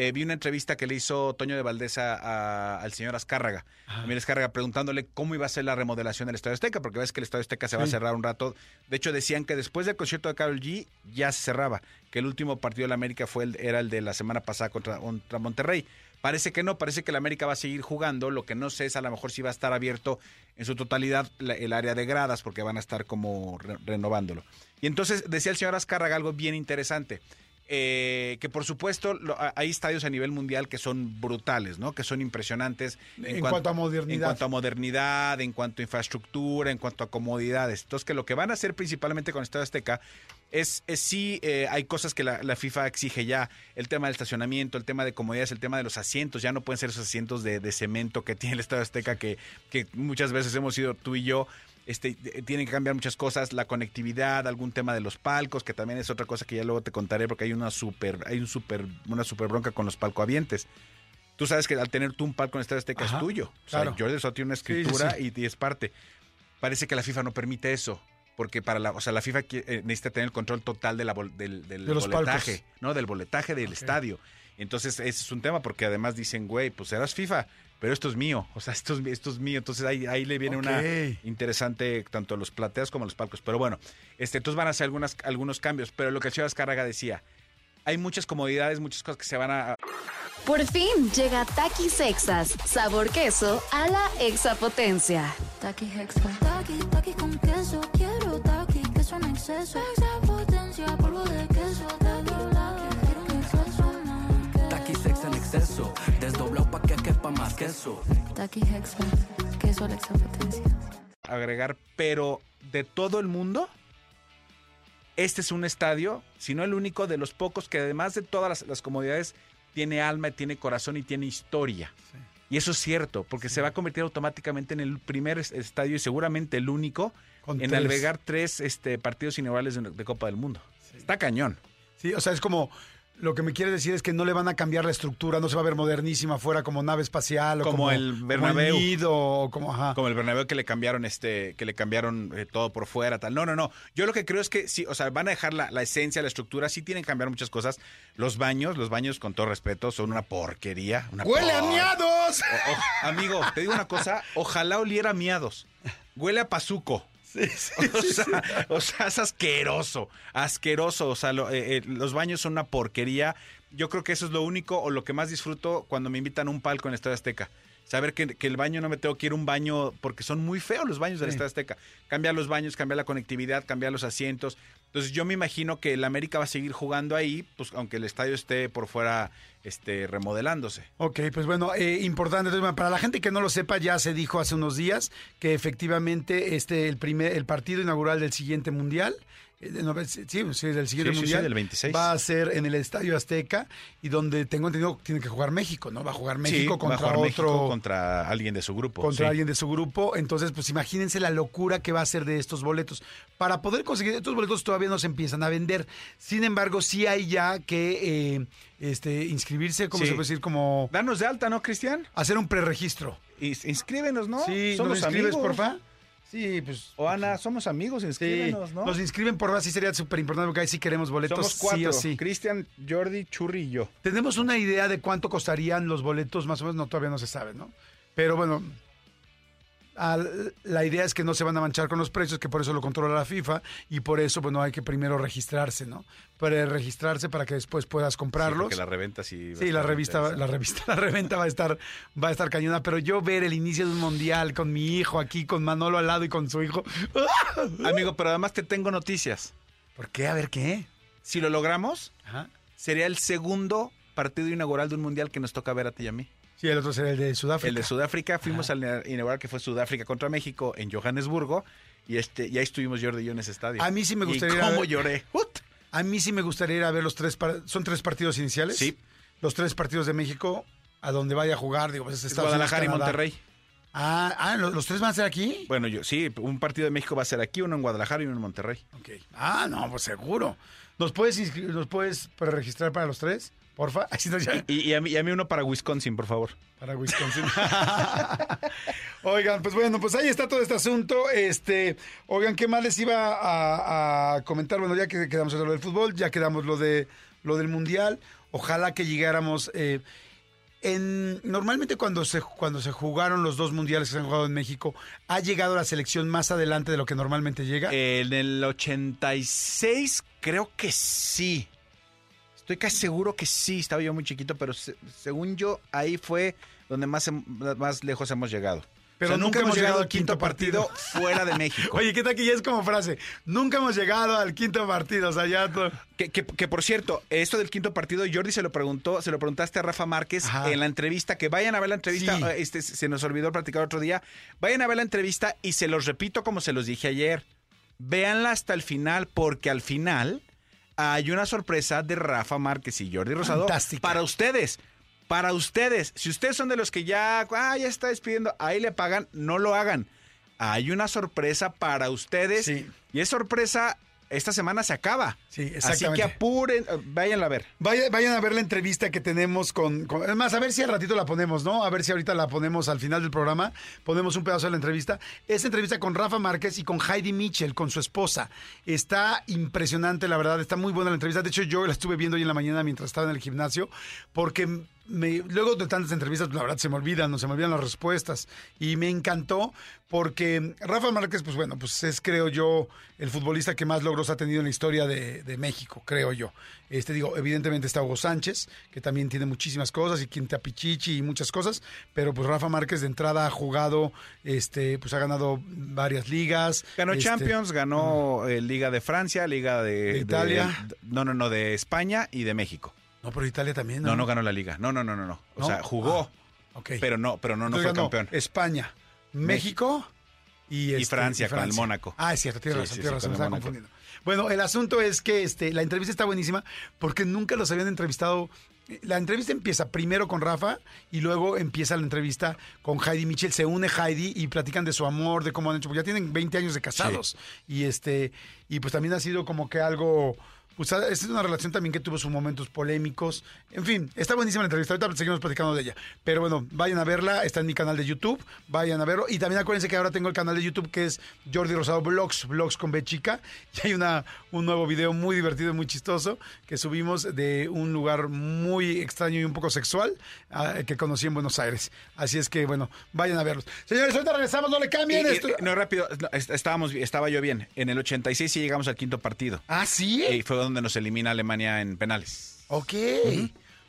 eh, vi una entrevista que le hizo Toño de Valdés a- a- al señor Azcárraga, Emilio Azcárraga, preguntándole cómo iba a ser la remodelación del Estadio Azteca, porque ves que el Estadio Azteca se va a cerrar un rato. De hecho, decían que después del concierto de Carol G ya se cerraba, que el último partido de la América fue el, era el de la semana pasada contra, contra Monterrey. Parece que no, parece que la América va a seguir jugando. Lo que no sé es a lo mejor si va a estar abierto en su totalidad la- el área de gradas, porque van a estar como re- renovándolo. Y entonces decía el señor Azcárraga algo bien interesante. Eh, que por supuesto lo- hay estadios a nivel mundial que son brutales, ¿no? Que son impresionantes En cuanto a modernidad. En cuanto a modernidad, en cuanto a infraestructura, en cuanto a comodidades. Entonces, que lo que van a hacer principalmente con Estadio Azteca es, es sí, eh, hay cosas que la, la FIFA exige ya, el tema del estacionamiento, el tema de comodidades, el tema de los asientos, ya no pueden ser esos asientos de, de cemento que tiene el Estadio Azteca, que, que muchas veces hemos ido tú y yo. Este, eh, tienen que cambiar muchas cosas, la conectividad, algún tema de los palcos, que también es otra cosa que ya luego te contaré, porque hay una super, hay un super, una super bronca con los palcoavientes. Tú sabes que al tener tú un palco en el Estadio Azteca Ajá, es tuyo. O sea, claro. Jordi Soto tiene una Sí, sí, escritura sí. Y, y es parte. Parece que la FIFA no permite eso. Porque para la, o sea, la FIFA eh, necesita tener el control total de la del, del De los boletaje, palcos. ¿no? Del boletaje del estadio. Entonces, ese es un tema porque además dicen, güey, pues serás FIFA, pero esto es mío. O sea, esto es, esto es mío. Entonces ahí, ahí le viene una interesante tanto los plateas como los palcos. Pero bueno, este, entonces van a hacer algunas, algunos cambios. Pero lo que el señor Azcárraga decía, hay muchas comodidades, muchas cosas que se van a, Por fin llega Takis Sexas, sabor queso a la exapotencia. Taki Hexa. Taki, taki con queso. Quiero taki, queso en exceso. Extra potencia, polvo de queso. Exceso, desdoblado pa' que quepa más queso. Taki Hexa. Queso a la extra potencia. agregar, pero de todo el mundo, este es un estadio, si no el único, de los pocos que además de todas las, las comodidades, tiene alma, tiene corazón y tiene historia. Y eso es cierto, porque se va a convertir automáticamente en el primer es- estadio y seguramente el único Con en tres. albergar tres este, partidos inaugurales de, de Copa del Mundo. Está cañón. Sí, o sea, es como. Lo que me quiere decir es que no le van a cambiar la estructura, no se va a ver modernísima afuera como nave espacial o Como como, el como Bernabéu. Nido, o como, ajá. Como el Bernabéu que le cambiaron este, que le cambiaron eh, todo por fuera, tal. No, no, no. Yo lo que creo es que sí, o sea, van a dejar la, la esencia, la estructura, sí tienen que cambiar muchas cosas. Los baños, los baños, con todo respeto, son una porquería. una ¡Huele a miados! O- o- amigo, te digo una cosa, ojalá oliera a miados. Huele a pazuco. o, sea, o sea, es asqueroso, asqueroso. O sea, lo- eh, eh, los baños son una porquería. Yo creo que eso es lo único o lo que más disfruto cuando me invitan a un palco en el Estadio Azteca. Saber que, que el baño no me tengo que ir a un baño porque son muy feos los baños del Sí. Estadio Azteca. Cambiar los baños, cambiar la conectividad, cambiar los asientos. Entonces yo me imagino que el América va a seguir jugando ahí, pues aunque el estadio esté por fuera este, remodelándose. Ok, pues bueno, eh, importante. Para la gente que no lo sepa, ya se dijo hace unos días que efectivamente este el primer el partido inaugural del siguiente mundial. Eh, sí, sí, del siguiente Sí, mundial del 26. va a ser en el Estadio Azteca y donde tengo entendido tiene que jugar México, ¿no? Va a jugar México contra va a jugar otro México contra alguien de su grupo. contra alguien de su grupo. Entonces, pues imagínense la locura que va a ser de estos boletos. Para poder conseguir estos boletos todavía no se empiezan a vender. Sin embargo, sí hay ya que eh, este, inscribirse, ¿cómo Sí. se puede decir? Como Danos de alta, ¿no, Cristian? hacer un preregistro. Ins- Inscríbenos, ¿no? Sí, somos ¿nos inscribes, amigos. porfa? Sí, pues... O Ana, somos amigos, Sí, inscríbenos, ¿no? nos inscriben por sí sería súper importante porque ahí sí queremos boletos Somos cuatro. sí o sí. Cristian, Jordi, Churri y yo. Tenemos una idea de cuánto costarían los boletos, más o menos, no, todavía no se sabe, ¿no? Pero bueno, al- la idea es que no se van a manchar con los precios, que por eso lo controla la FIFA y por eso, bueno, hay que primero registrarse, ¿no? Para registrarse para que después puedas comprarlos. porque la reventa sí. va a Sí, la revista, la revista, la reventa va a estar, va a estar cañona, pero yo ver el inicio de un mundial con mi hijo aquí, con Manolo al lado y con su hijo. Amigo, pero además te tengo noticias. ¿Por qué? A ver qué. Si lo logramos, Ajá. sería el segundo partido inaugural de un mundial que nos toca ver a ti y a mí. Sí, el otro será el de Sudáfrica. El de Sudáfrica, fuimos al inaugural que fue Sudáfrica contra México en Johannesburgo. Y este, y ahí estuvimos Jordi y yo en ese estadio. A mí sí me ¿Y gustaría ir a ¿Cómo ver- lloré? ¡Ut! A mí sí me gustaría ir a ver los tres, par- son tres partidos iniciales. Sí. Los tres partidos de México, a donde vaya a jugar, digo, pues es Es Estados Unidos, Guadalajara y. Monterrey. Ah, ah, ¿lo- ¿los tres van a ser aquí? Bueno, yo sí, un partido de México va a ser aquí, uno en Guadalajara y uno en Monterrey. Ok. Ah, no, pues seguro. ¿Nos puedes, ¿nos puedes registrar para los tres? Porfa. Y, y a mí, y a mí uno para Wisconsin, por favor. Para Wisconsin. oigan, pues bueno, pues ahí está todo este asunto. Este, oigan, ¿qué más les iba a, a comentar? Bueno, ya que quedamos en lo del fútbol, ya quedamos lo de lo del mundial. Ojalá que llegáramos. eh, en, normalmente cuando se, cuando se jugaron los dos mundiales que se han jugado en México, ¿ha llegado la selección más adelante de lo que normalmente llega? En el 86 creo que sí. Estoy casi seguro que sí. Estaba yo muy chiquito, pero se- según yo, ahí fue donde más, más lejos hemos llegado. Pero O sea, nunca hemos llegado al quinto partido. fuera de México. Oye, ¿qué tal que ya es como frase? Nunca hemos llegado al quinto partido, o sea, ya... Que, que- que, por cierto, esto del quinto partido, Jordi se lo preguntó, se lo preguntaste a Rafa Márquez Ajá. en la entrevista, que vayan a ver la entrevista, Sí. eh, este, se nos olvidó platicar otro día, vayan a ver la entrevista y se los repito como se los dije ayer, véanla hasta el final, porque al final hay una sorpresa de Rafa Márquez y Jordi Rosado Fantástica. para ustedes. Para ustedes, si ustedes son de los que ya, ah, ya está despidiendo, ahí le pagan, no lo hagan. Hay una sorpresa para ustedes Sí. y es sorpresa, esta semana se acaba. Sí, Así exactamente. que apuren, eh, váyanla a ver. Vaya- vayan a ver la entrevista que tenemos con, con- Es más, a ver si al ratito la ponemos, ¿no? A ver si ahorita la ponemos al final del programa. Ponemos un pedazo de la entrevista. Esta entrevista con Rafa Márquez y con Heidi Mitchell, con su esposa. Está impresionante, la verdad. Está muy buena la entrevista. De hecho, yo la estuve viendo hoy en la mañana mientras estaba en el gimnasio. Porque me- luego de tantas entrevistas, la verdad, se me olvidan, no se me olvidan las respuestas. Y me encantó porque Rafa Márquez, pues bueno, pues es, creo yo, el futbolista que más logros ha tenido en la historia de, de México, creo yo. Este digo, evidentemente está Hugo Sánchez, que también tiene muchísimas cosas, y Quinta Pichichi y muchas cosas, pero pues Rafa Márquez de entrada ha jugado, este, pues ha ganado varias ligas. Ganó este, Champions, ganó eh, Liga de Francia, Liga de, De Italia. de- no, no, no, de España y de México. No, pero Italia también. No, no ganó la Liga. No, no, no, no, no. O ¿No? sea, jugó, Ah, pero no, pero no, no Entonces fue ganó campeón. España, México y, este, Francia con el Mónaco. Ah, es cierto, tienes Sí, razón, sí, razón, me estaba confundiendo. Bueno, el asunto es que este, la entrevista está buenísima porque nunca los habían entrevistado. La entrevista empieza primero con Rafa y luego empieza la entrevista con Heidi Mitchell. Se une Heidi y platican de su amor, de cómo han hecho, porque ya tienen 20 años de casados. Y este, y pues también ha sido como que algo pues esta es una relación también que tuvo sus momentos polémicos. En fin, está buenísima la entrevista. Ahorita seguimos platicando de ella. Pero bueno, vayan a verla. Está en mi canal de YouTube. Vayan a verlo. Y también acuérdense que ahora tengo el canal de YouTube que es Jordi Rosado Vlogs, Vlogs con B chica. Y hay una, un nuevo video muy divertido y muy chistoso que subimos de un lugar muy extraño y un poco sexual ah, que conocí en Buenos Aires. Así es que, bueno, vayan a verlos. Señores, ahorita regresamos. No le cambien Y- y- esto. no, rápido, no, est- estábamos, estaba yo bien. En el 86 sí llegamos al quinto partido. Ah, sí. Y fue donde nos elimina Alemania en penales. Ok.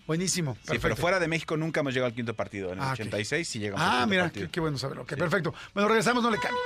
Buenísimo. Sí, pero fuera de México nunca hemos llegado al quinto partido. En el Ah, ok. 86 sí llegamos al Ah, quinto mira, partido. qué, qué bueno saberlo. Ok, perfecto. Bueno, regresamos, no le cambien.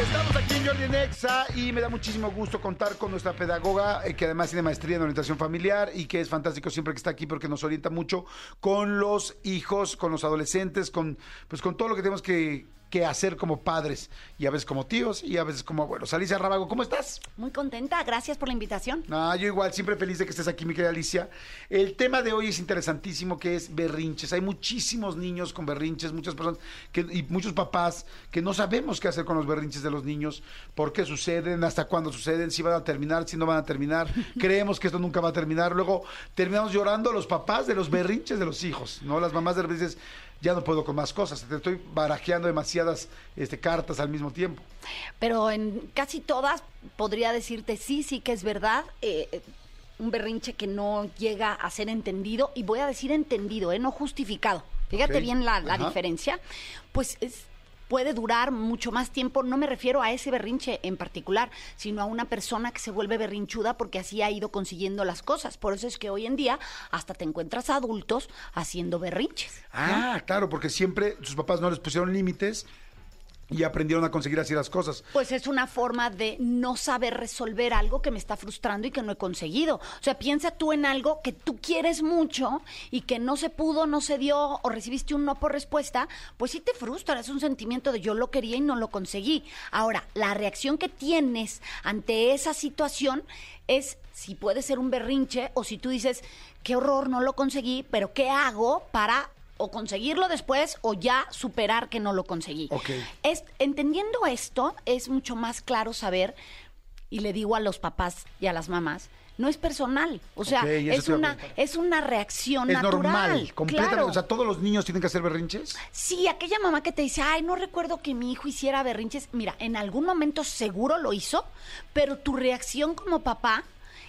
Estamos aquí en Jordi Nexa y me da muchísimo gusto contar con nuestra pedagoga, eh, que además tiene maestría en orientación familiar y que es fantástico siempre que está aquí porque nos orienta mucho con los hijos, con los adolescentes, con pues con todo lo que tenemos que, que hacer como padres y a veces como tíos y a veces como abuelos. Alicia Rábago, ¿cómo estás? Muy contenta, gracias por la invitación. No, yo igual, siempre feliz de que estés aquí, mi querida Alicia. El tema de hoy es interesantísimo, que es berrinches. Hay muchísimos niños con berrinches, muchas personas que, y muchos papás que no sabemos qué hacer con los berrinches de los niños, por qué suceden, hasta cuándo suceden, si van a terminar, si no van a terminar. Creemos que esto nunca va a terminar. Luego terminamos llorando los papás de los berrinches de los hijos, ¿no? Las mamás de dices, ya no puedo con más cosas, te estoy barajeando demasiadas este, cartas al mismo tiempo. Pero en casi todas podría decirte sí, sí que es verdad. eh, eh, un berrinche que no llega a ser entendido, y voy a decir entendido, eh, no justificado. Fíjate bien la, la diferencia. Pues es- puede durar mucho más tiempo. No me refiero a ese berrinche en particular, sino a una persona que se vuelve berrinchuda porque así ha ido consiguiendo las cosas. Por eso es que hoy en día hasta te encuentras adultos haciendo berrinches. Ah, claro, porque siempre sus papás no les pusieron límites y aprendieron a conseguir así las cosas. Pues es una forma de no saber resolver algo que me está frustrando y que no he conseguido. O sea, piensa tú en algo que tú quieres mucho y que no se pudo, no se dio o recibiste un no por respuesta, pues sí te frustra, es un sentimiento de yo lo quería y no lo conseguí. Ahora, la reacción que tienes ante esa situación es si puede ser un berrinche o si tú dices, qué horror, no lo conseguí, pero ¿qué hago para o conseguirlo después o ya superar que no lo conseguí? Es, entendiendo esto, es mucho más claro saber, y le digo a los papás y a las mamás, no es personal. O sea, es, una, es una reacción Es natural. normal, completamente. claro. O sea, todos los niños tienen que hacer berrinches. Sí, aquella mamá que te dice, ay, no recuerdo que mi hijo hiciera berrinches. Mira, en algún momento seguro lo hizo, pero tu reacción como papá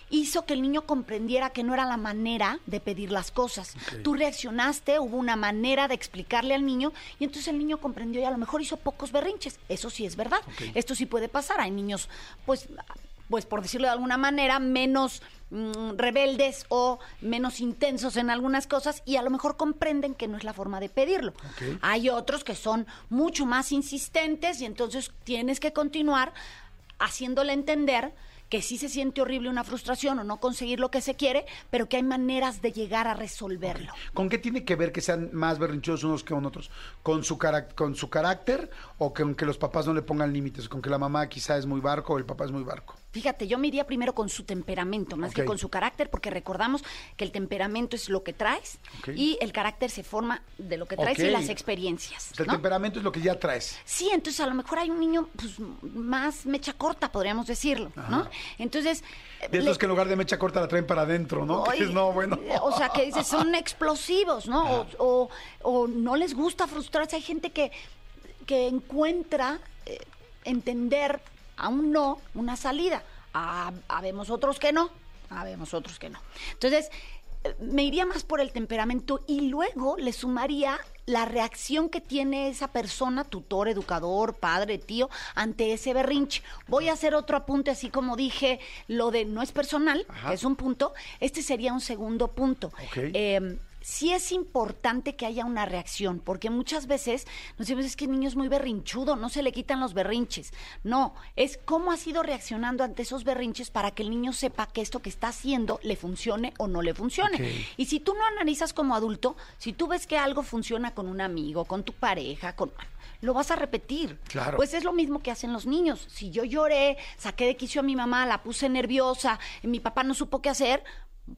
hizo que el niño comprendiera que no era la manera de pedir las cosas. Tú reaccionaste, hubo una manera de explicarle al niño y entonces el niño comprendió y a lo mejor hizo pocos berrinches. Eso sí es verdad. Esto sí puede pasar. Hay niños, pues, pues por decirlo de alguna manera, menos mm, rebeldes o menos intensos en algunas cosas y a lo mejor comprenden que no es la forma de pedirlo. Hay otros que son mucho más insistentes y entonces tienes que continuar haciéndole entender que sí se siente horrible una frustración o no conseguir lo que se quiere, pero que hay maneras de llegar a resolverlo. ¿Con qué tiene que ver que sean más berrinchudos unos que otros? ¿Con su, con su carácter o con que los papás no le pongan límites? ¿Con que la mamá quizá es muy barco o el papá es muy barco? Fíjate, yo me iría primero con su temperamento, más que con su carácter, porque recordamos que el temperamento es lo que traes y el carácter se forma de lo que traes y las experiencias. O sea, el temperamento es lo que ya traes. Sí, entonces a lo mejor hay un niño pues, más mecha corta, podríamos decirlo, ¿no? Entonces... De le- esos que en lugar de mecha corta la traen para adentro, ¿no? Que Oye, es, no, bueno. eh, O sea, que dices, son explosivos, ¿no? O, o- o no les gusta frustrarse. Hay gente que, que encuentra eh, entender a un no una salida. Ah, habemos otros que no. Habemos otros que no. Entonces, eh, me iría más por el temperamento y luego le sumaría la reacción que tiene esa persona, tutor, educador, padre, tío, ante ese berrinche. Voy a hacer otro apunte, así como dije, lo de no es personal, que es un punto, este sería un segundo punto. Ok. Eh, sí es importante que haya una reacción, porque muchas veces nos decimos, es que el niño es muy berrinchudo, no se le quitan los berrinches. No, es cómo ha sido reaccionando ante esos berrinches para que el niño sepa que esto que está haciendo le funcione o no le funcione. Y si tú no analizas como adulto, si tú ves que algo funciona con un amigo, con tu pareja, con lo vas a repetir. Claro. Pues es lo mismo que hacen los niños. Si yo lloré, saqué de quicio a mi mamá, la puse nerviosa, mi papá no supo qué hacer,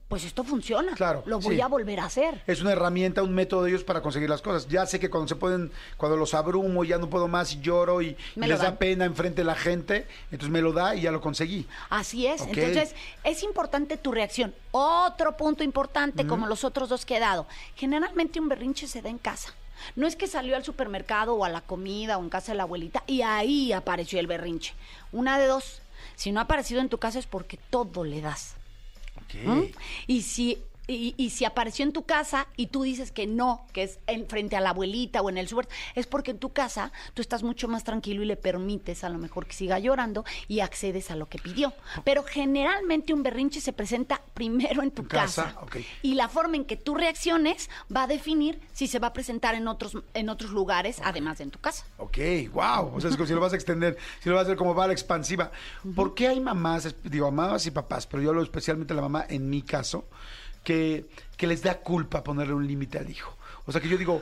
pues esto funciona. Claro, Lo voy sí. a volver a hacer. Es una herramienta, un método de ellos para conseguir las cosas. Ya sé que cuando se pueden, cuando los abrumo, ya no puedo más y lloro y, y les da pena enfrente de la gente, entonces me lo da y ya lo conseguí. Así es. Entonces, es importante tu reacción. Otro punto importante, como los otros dos que he dado. Generalmente un berrinche se da en casa. No es que salió al supermercado o a la comida o en casa de la abuelita y ahí apareció el berrinche. Una de dos. Si no ha aparecido en tu casa es porque todo le das. ¿Mm? Y si y, y si apareció en tu casa y tú dices que no, que es en frente a la abuelita o en el súper, es porque en tu casa tú estás mucho más tranquilo y le permites a lo mejor que siga llorando y accedes a lo que pidió. Pero generalmente un berrinche se presenta primero en tu casa, casa. ok. Y la forma en que tú reacciones va a definir si se va a presentar en otros, en otros lugares, además de en tu casa. Ok, wow. O sea, es como si lo vas a extender, si lo vas a hacer como bala expansiva. ¿Por qué hay mamás, digo, mamás y papás, pero yo hablo especialmente la mamá, en mi caso, que, que les da culpa ponerle un límite al hijo? O sea, que yo digo,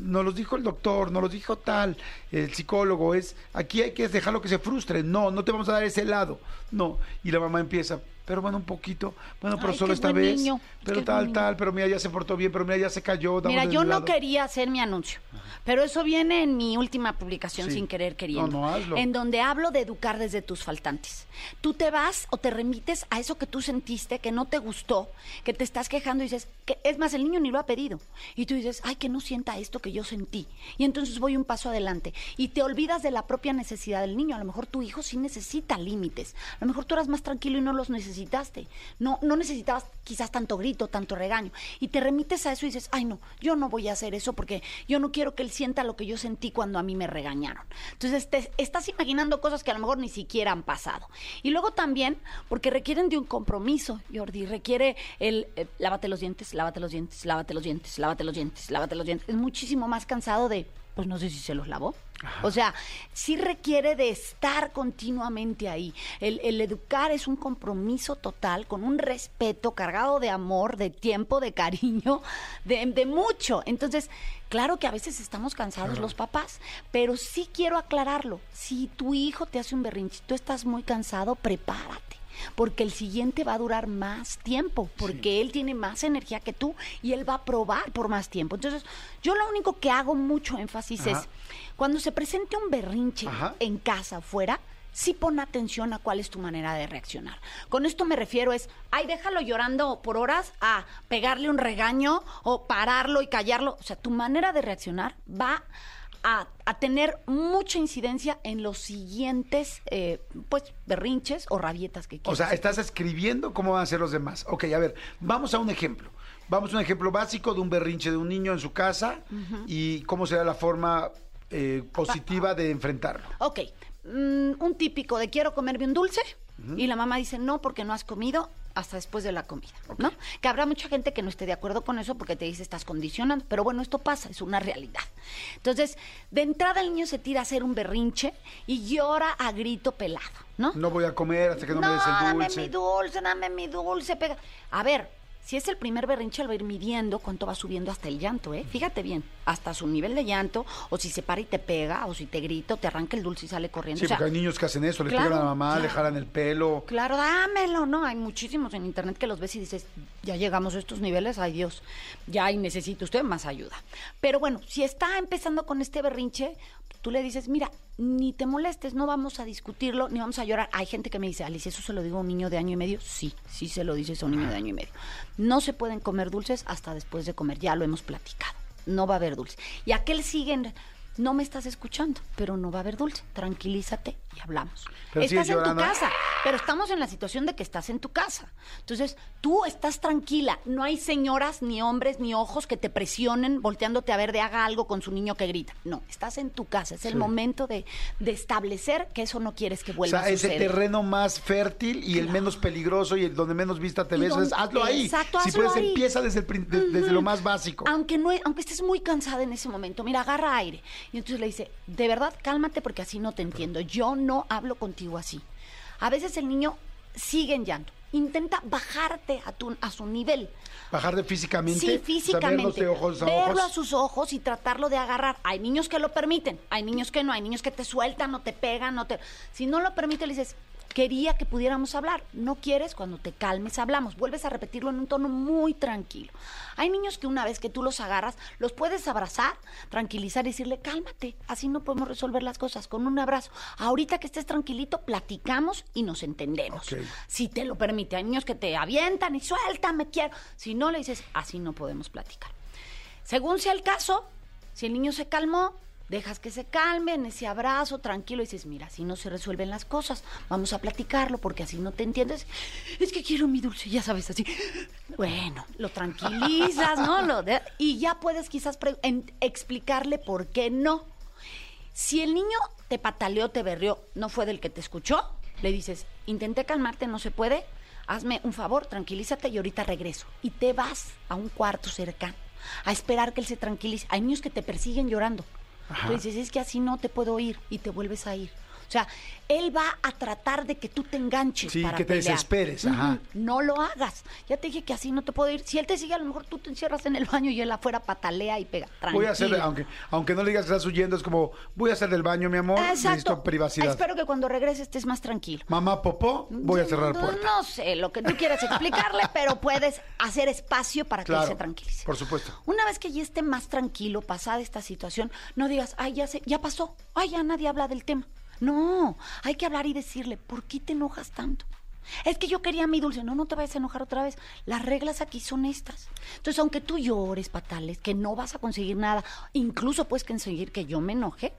nos los dijo el doctor, nos los dijo tal, el psicólogo, es, aquí hay que dejarlo que se frustre. No, no te vamos a dar ese lado. No. Y la mamá empieza, pero bueno, un poquito, bueno, pero Ay, solo esta vez, niño, pero qué tal, tal, pero mira, ya se portó bien, pero mira, ya se cayó. Mira, yo no quería hacer mi anuncio, pero eso viene en mi última publicación Sí. sin querer queriendo. No, no, hazlo. En donde hablo de educar desde tus faltantes. Tú te vas o te remites a eso que tú sentiste, que no te gustó, que te estás quejando y dices, que es más, el niño ni lo ha pedido. Y tú dices, ay, que no sienta esto que yo sentí. Y entonces voy un paso adelante. Y te olvidas de la propia necesidad del niño. A lo mejor tu hijo sí necesita límites. A lo mejor tú eras más tranquilo y no los necesitaste. No, no necesitabas quizás tanto grito, tanto regaño. Y te remites a eso y dices, ay, no, yo no voy a hacer eso porque yo no quiero que él sienta lo que yo sentí cuando a mí me regañaron. Entonces te estás imaginando cosas que a lo mejor ni siquiera han pasado. Y luego también, porque requieren de un compromiso, Jordi, requiere el eh, lávate los dientes, lávate los dientes, lávate los dientes, lávate los dientes, lávate los dientes. Es muchísimo más cansado de, pues no sé si se los lavó. O sea, sí requiere de estar continuamente ahí. El, el educar es un compromiso total, con un respeto cargado de amor, de tiempo, de cariño, de, de mucho. Entonces, claro que a veces estamos cansados los papás, pero sí quiero aclararlo. Si tu hijo te hace un berrinche, tú estás muy cansado, prepárate. Porque el siguiente va a durar más tiempo, porque él tiene más energía que tú y él va a probar por más tiempo. Entonces, yo lo único que hago mucho énfasis Ajá. es, cuando se presente un berrinche Ajá. en casa, afuera, sí pon atención a cuál es tu manera de reaccionar. Con esto me refiero es, ay, déjalo llorando por horas, a pegarle un regaño o pararlo y callarlo. O sea, tu manera de reaccionar va a, a tener mucha incidencia en los siguientes, eh, pues, berrinches o rabietas que O quieras. sea, estás escribiendo cómo van a ser los demás. Ok, a ver, vamos a un ejemplo. Vamos a un ejemplo básico de un berrinche de un niño en su casa y cómo será la forma eh, positiva de enfrentarlo. Ok, mm, un típico de quiero comerme un dulce y la mamá dice no porque no has comido hasta después de la comida, ¿no? Que habrá mucha gente que no esté de acuerdo con eso porque te dice estás condicionando, pero bueno, esto pasa, es una realidad. Entonces, de entrada el niño se tira a hacer un berrinche y llora a grito pelado, ¿no? No voy a comer hasta que no, me des el dame dulce. mi dulce, dame mi dulce, pega. A ver, si es el primer berrinche, él va a ir midiendo cuánto va subiendo hasta el llanto, ¿eh? Fíjate bien, hasta su nivel de llanto, o si se para y te pega, o si te grita, o te arranca el dulce y sale corriendo. Sí, O sea, porque hay niños que hacen eso, le claro, pegan a la mamá, le jalan el pelo. Claro, dámelo, ¿no? Hay muchísimos en internet que los ves y dices, ya llegamos a estos niveles, ay Dios, ya y necesita usted más ayuda. Pero bueno, si está empezando con este berrinche, tú le dices, mira, ni te molestes, no vamos a discutirlo, ni vamos a llorar. Hay gente que me dice, Alice, ¿eso se lo digo a un niño de año y medio? Sí, sí se lo dices a un niño de año y medio. No se pueden comer dulces hasta después de comer, ya lo hemos platicado. No va a haber dulce. Y aquel siguen, no me estás escuchando, pero no va a haber dulce. Tranquilízate y hablamos. Pero estás en tu casa, pero estamos en la situación de que estás en tu casa. Entonces, tú estás tranquila. No hay señoras, ni hombres, ni ojos que te presionen volteándote a ver de haga algo con su niño que grita. No, estás en tu casa. Es el Sí. momento de, de establecer que eso no quieres que O vuelva sea, a suceder. terreno más fértil y el menos peligroso y el donde menos vista te ves, es, hazlo ahí. Exacto, si hazlo puedes, ahí. empieza desde, el desde lo más básico. Aunque, no, aunque estés muy cansada en ese momento, mira, agarra aire. Y entonces le dice, de verdad, cálmate porque así no te entiendo. Yo no hablo contigo así. A veces el niño sigue en llanto. Intenta bajarte a, tu, a su nivel. Bajar de físicamente. Sí, o sea, físicamente. ojos a Verlo ojos. a sus ojos y tratarlo de agarrar. Hay niños que lo permiten, hay niños que no, hay niños que te sueltan o te pegan o te... Si no lo permite, le dices, quería que pudiéramos hablar. No quieres, cuando te calmes hablamos. Vuelves a repetirlo en un tono muy tranquilo. Hay niños que una vez que tú los agarras, los puedes abrazar, tranquilizar y decirle, cálmate, así no podemos resolver las cosas con un abrazo. Ahorita que estés tranquilito, platicamos y nos entendemos. Si te lo permite, hay niños que te avientan y suéltame, quiero. Si no, le dices, así no podemos platicar. Según sea el caso, si el niño se calmó, dejas que se calme en ese abrazo tranquilo y dices, mira, así no se resuelven las cosas, vamos a platicarlo porque así no te entiendes. Es que quiero mi dulce, ya sabes, así. Bueno, lo tranquilizas, ¿no? Lo de- y ya puedes quizás explicarle por qué no. Si el niño te pataleó, te berrió, no fue del que te escuchó, le dices, intenté calmarte, no se puede, hazme un favor, tranquilízate y ahorita regreso. Y te vas a un cuarto cercano a esperar que él se tranquilice. Hay niños que te persiguen llorando. Tú dices, es que así no te puedo ir y te vuelves a ir. O sea, él va a tratar de que tú te enganches. Sí, para que te pelear. desesperes, ajá. No lo hagas. Ya te dije que así no te puedo ir. Si él te sigue, a lo mejor tú te encierras en el baño y él afuera patalea y pega. Voy a hacer, Tranquilo. aunque, aunque no le digas que estás huyendo, es como, voy a hacer del baño, mi amor, necesito privacidad. Espero que cuando regreses estés más tranquilo. Mamá popó, voy a cerrar no, puerta. No sé lo que tú quieras explicarle, pero puedes hacer espacio para que él se tranquilice. por supuesto. Una vez que ya esté más tranquilo, pasada esta situación, no digas, ay, ya sé, ya pasó, ay, ya nadie habla del tema. No, hay que hablar y decirle, ¿por qué te enojas tanto? Es que yo quería mi dulce. No, no te vayas a enojar otra vez. Las reglas aquí son estas. Entonces, aunque tú llores, patales, que no vas a conseguir nada, incluso puedes conseguir que yo me enoje,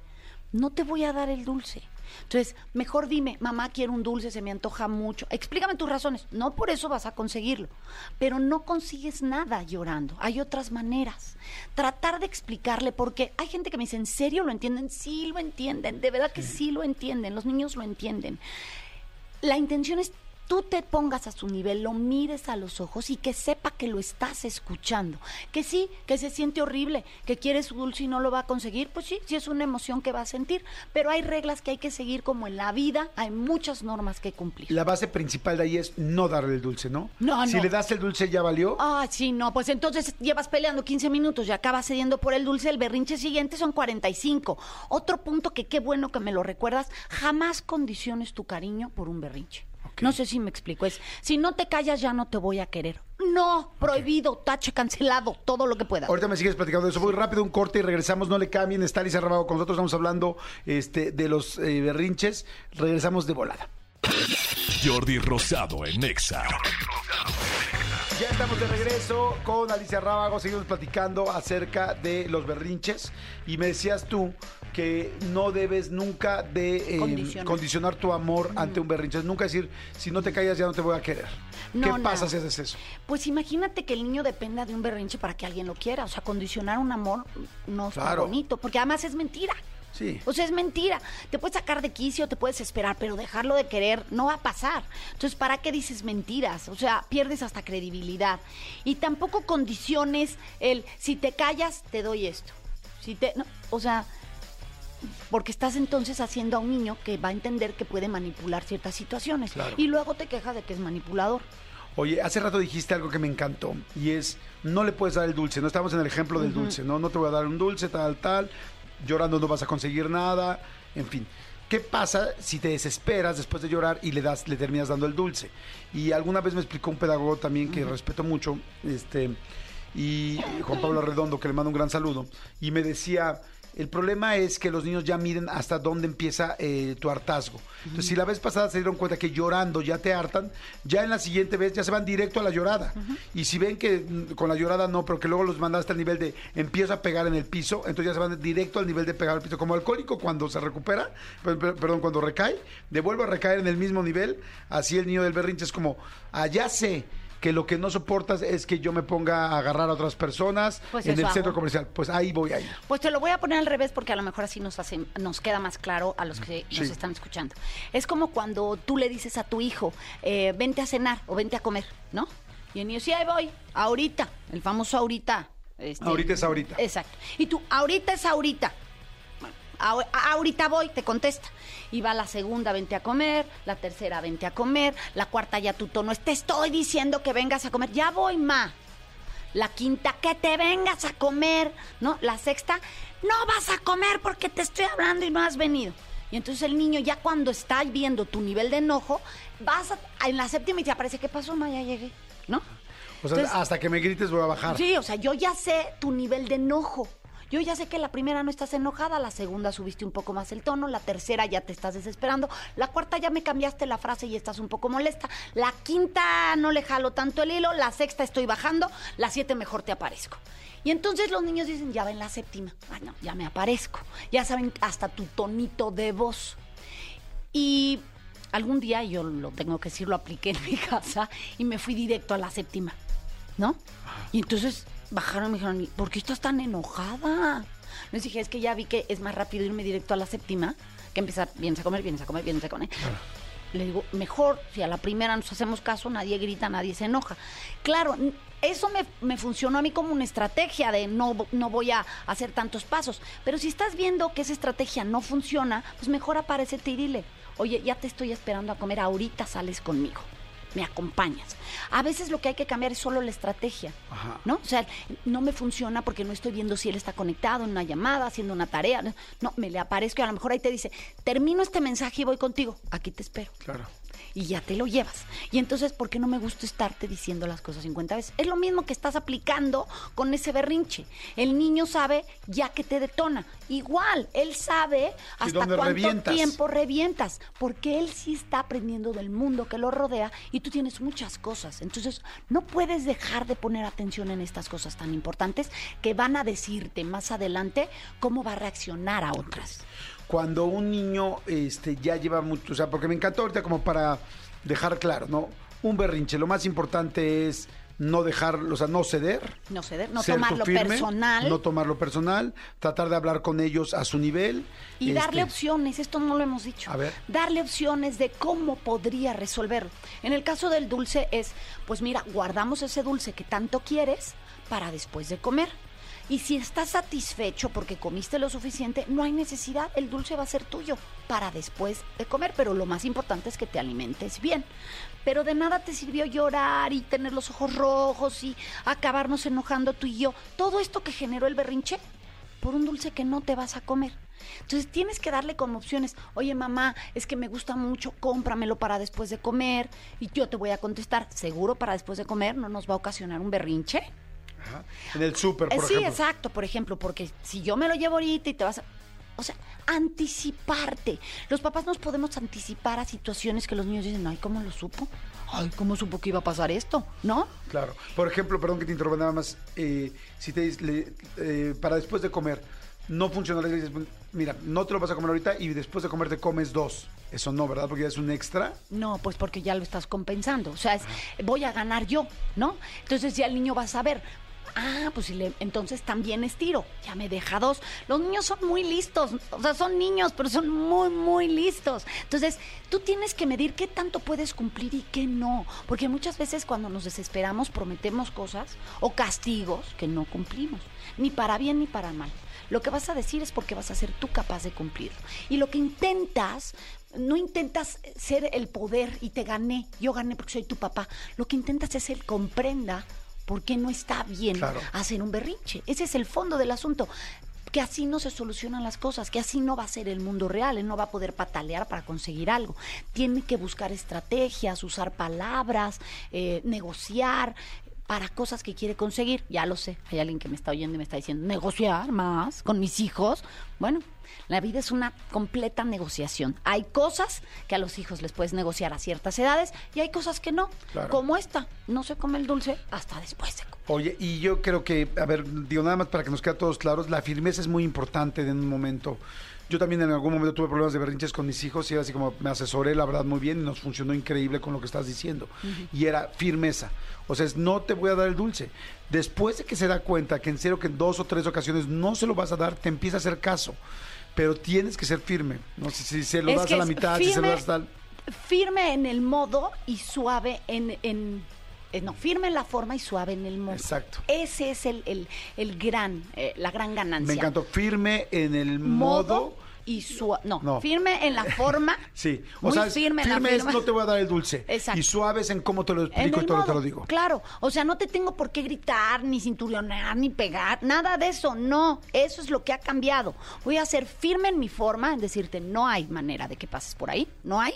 no te voy a dar el dulce. Entonces, mejor dime, mamá, quiero un dulce, se me antoja mucho. Explícame tus razones. No por eso vas a conseguirlo. Pero no consigues nada llorando. Hay otras maneras. Tratar de explicarle, porque hay gente que me dice, ¿en serio lo entienden? Sí lo entienden. De verdad que sí lo entienden. Los niños lo entienden. La intención es tú te pongas a su nivel, lo mires a los ojos y que sepa que lo estás escuchando. Que sí, que se siente horrible, que quiere su dulce y no lo va a conseguir, pues sí, sí es una emoción que va a sentir, pero hay reglas que hay que seguir como en la vida, hay muchas normas que cumplir. La base principal de ahí es no darle el dulce, ¿no? No, Si no. le das el dulce ya valió. Ah, sí, no, pues entonces llevas peleando 15 minutos y acabas cediendo por el dulce, el berrinche siguiente son 45. Otro punto que qué bueno que me lo recuerdas, jamás condiciones tu cariño por un berrinche. No sé si me explico, es, si no te callas ya no te voy a querer. No, prohibido, tache, cancelado, todo lo que pueda. Ahorita me sigues platicando de eso. Voy rápido un corte y regresamos. No le cambien. Está Lisa Rabago con nosotros. Estamos hablando este, de los eh, berrinches. Regresamos de volada. Jordi Rosado en Exa. Ya estamos de regreso con Alicia Rábago. Seguimos platicando acerca de los berrinches. Y me decías tú que no debes nunca de eh, Condicionar. condicionar tu amor ante un berrinche. Es Nunca decir, si no te callas ya no te voy a querer. No, ¿Qué no. pasa si haces eso? Pues imagínate que el niño dependa de un berrinche para que alguien lo quiera. O sea, condicionar un amor no Claro. bonito, porque además es mentira. Sí. O sea, es mentira. Te puedes sacar de quicio, te puedes esperar, pero dejarlo de querer no va a pasar. Entonces, ¿para qué dices mentiras? O sea, pierdes hasta credibilidad. Y tampoco condiciones el, si te callas, te doy esto. Si te, no, o sea, porque estás entonces haciendo a un niño que va a entender que puede manipular ciertas situaciones. Claro. Y luego te quejas de que es manipulador. Oye, hace rato dijiste algo que me encantó y es, no le puedes dar el dulce, no estamos en el ejemplo del dulce, ¿no? No te voy a dar un dulce, tal, tal, llorando no vas a conseguir nada, en fin. ¿Qué pasa si te desesperas después de llorar y le das, le terminas dando el dulce? Y alguna vez me explicó un pedagogo también que respeto mucho, este, y Juan Pablo Redondo, que le mando un gran saludo, y me decía, el problema es que los niños ya miden hasta dónde empieza eh, tu hartazgo. Entonces, si la vez pasada se dieron cuenta que llorando ya te hartan, ya en la siguiente vez ya se van directo a la llorada. Y si ven que mm, con la llorada no, pero que luego los mandaste al nivel de empiezo a pegar en el piso, entonces ya se van directo al nivel de pegar al piso. Como alcohólico cuando se recupera, per- per- perdón, cuando recae, devuelve a recaer en el mismo nivel, así el niño del berrinche es como, allá sé que lo que no soportas es que yo me ponga a agarrar a otras personas Pues en el centro comercial. Pues ahí voy a ir. Pues te lo voy a poner al revés porque a lo mejor así nos hace, nos queda más claro a los que nos están escuchando. Es como cuando tú le dices a tu hijo, eh, vente a cenar o vente a comer, ¿no? Y el niño, sí, ahí voy, ahorita, el famoso ahorita. este, Ahorita es ahorita. Exacto. Y tú, ahorita es ahorita. Ahorita voy, te contesta. Y va la segunda, vente a comer, la tercera, vente a comer, la cuarta ya tu tono te estoy diciendo que vengas a comer, ya voy, ma. La quinta, que te vengas a comer, ¿no? La sexta, no vas a comer porque te estoy hablando y no has venido. Y entonces el niño ya cuando está viendo tu nivel de enojo, vas a- en la séptima y te aparece, ¿qué pasó, ma? Ya llegué, ¿no? O sea, Entonces- hasta que me grites voy a bajar. Sí, o sea, yo ya sé tu nivel de enojo. Yo ya sé que la primera no estás enojada, la segunda subiste un poco más el tono, la tercera ya te estás desesperando, la cuarta ya me cambiaste la frase y estás un poco molesta, la quinta no le jalo tanto el hilo, la sexta estoy bajando, la siete mejor te aparezco. Y entonces los niños dicen, ya va en la séptima, ay no, ya me aparezco, ya saben hasta tu tonito de voz. Y algún día, yo lo tengo que decir, lo apliqué en mi casa y me fui directo a la séptima, ¿no? Y entonces bajaron y me dijeron, ¿por qué estás tan enojada? Les dije, es que ya vi que es más rápido irme directo a la séptima que empezar, vienes a comer, vienes a comer, vienes a comer. Le digo, mejor, si a la primera nos hacemos caso, nadie grita, nadie se enoja. Claro, eso me, me funcionó a mí como una estrategia de no, no voy a hacer tantos pasos. Pero si estás viendo que esa estrategia no funciona, pues mejor aparecete y dile, oye, ya te estoy esperando a comer, ahorita sales conmigo. Me acompañas. A veces lo que hay que cambiar es solo la estrategia, Ajá. ¿no? O sea, no me funciona porque no estoy viendo si él está conectado en una llamada, haciendo una tarea. No, me le aparezco y a lo mejor ahí te dice, termino este mensaje y voy contigo. Aquí te espero Claro. Y ya te lo llevas. Y entonces, ¿por qué no me gusta estarte diciendo las cosas 50 veces? Es lo mismo que estás aplicando con ese berrinche. El niño sabe ya que te detona. Igual, él sabe hasta cuánto revientas. tiempo revientas, porque él sí está aprendiendo del mundo que lo rodea y tú tienes muchas cosas. Entonces, no puedes dejar de poner atención en estas cosas tan importantes que van a decirte más adelante cómo va a reaccionar a otras. Cuando un niño este, ya lleva mucho, o sea, porque me encantó ahorita como para dejar claro, ¿no? Un berrinche, lo más importante es no dejar, o sea, no ceder. No ceder, no tomarlo firme, personal. No tomarlo personal, tratar de hablar con ellos a su nivel. Y este, darle opciones, esto no lo hemos dicho. A ver. Darle opciones de cómo podría resolverlo. En el caso del dulce es, pues mira, guardamos ese dulce que tanto quieres para después de comer. Y si estás satisfecho porque comiste lo suficiente, no hay necesidad, el dulce va a ser tuyo para después de comer, pero lo más importante es que te alimentes bien. Pero de nada te sirvió llorar y tener los ojos rojos y acabarnos enojando tú y yo. Todo esto que generó el berrinche por un dulce que no te vas a comer. Entonces tienes que darle como opciones, oye mamá, es que me gusta mucho, cómpramelo para después de comer y yo te voy a contestar, seguro para después de comer no nos va a ocasionar un berrinche. Ajá, En el súper, Eh, por sí, ejemplo. exacto, por ejemplo, porque si yo me lo llevo ahorita y te vas a... O sea, anticiparte. Los papás nos podemos anticipar a situaciones que los niños dicen, ay, ¿cómo lo supo? Ay, ¿cómo supo que iba a pasar esto? ¿No? Claro. Por ejemplo, perdón que te interrumpa nada más. eh, si te dice, le- eh, para después de comer, no funciona, dices, mira, no te lo vas a comer ahorita y después de comer te comes dos. Eso no, ¿verdad? Porque ya es un extra. No, pues porque ya lo estás compensando. O sea, es, voy a ganar yo, ¿no? Entonces ya el niño va a saber. Ah, pues si entonces también estiro. Ya me deja dos. Los niños son muy listos. O sea, son niños, pero son muy, muy listos. Entonces, tú tienes que medir qué tanto puedes cumplir y qué no. Porque muchas veces cuando nos desesperamos prometemos cosas o castigos que no cumplimos. Ni para bien ni para mal. Lo que vas a decir es porque vas a ser tú capaz de cumplirlo. Y lo que intentas, no intentas ser el poder y te gané, yo gané porque soy tu papá. Lo que intentas es el comprenda por qué no está bien Claro. hacer un berrinche. Ese es el fondo del asunto. Que así no se solucionan las cosas, que así no va a ser el mundo real, él no va a poder patalear para conseguir algo. Tiene que buscar estrategias, usar palabras, eh, negociar para cosas que quiere conseguir. Ya lo sé, hay alguien que me está oyendo y me está diciendo, negociar más con mis hijos. Bueno, la vida es una completa negociación. Hay cosas que a los hijos les puedes negociar a ciertas edades y hay cosas que no. Claro. Como esta, no se come el dulce hasta después de comer. Oye, y yo creo que, a ver, digo nada más para que nos quede a todos claros, la firmeza es muy importante en un momento. Yo también en algún momento tuve problemas de berrinches con mis hijos y era así como me asesoré, la verdad, muy bien y nos funcionó increíble con lo que estás diciendo. Y era firmeza. O sea, es no te voy a dar el dulce. Después de que se da cuenta que en serio que en dos o tres ocasiones no se lo vas a dar, te empieza a hacer caso. Pero tienes que ser firme. No sé si se lo Es das a la mitad, si se lo das tal. Firme en el modo y suave en... en eh, no, firme en la forma y suave en el modo. Exacto. Ese es el, el, el gran, eh, la gran ganancia. Me encantó. Firme en el modo, Modo y suave. No, No. firme en la forma. Sí, o muy sea, firme en la firme es no te voy a dar el dulce. Exacto. Y suave es en cómo te lo explico y todo te modo, lo digo. Claro, o sea, no te tengo por qué gritar, ni cinturionar, ni pegar, nada de eso, no, eso es lo que ha cambiado. Voy a ser firme en mi forma, en decirte, no hay manera de que pases por ahí, no hay.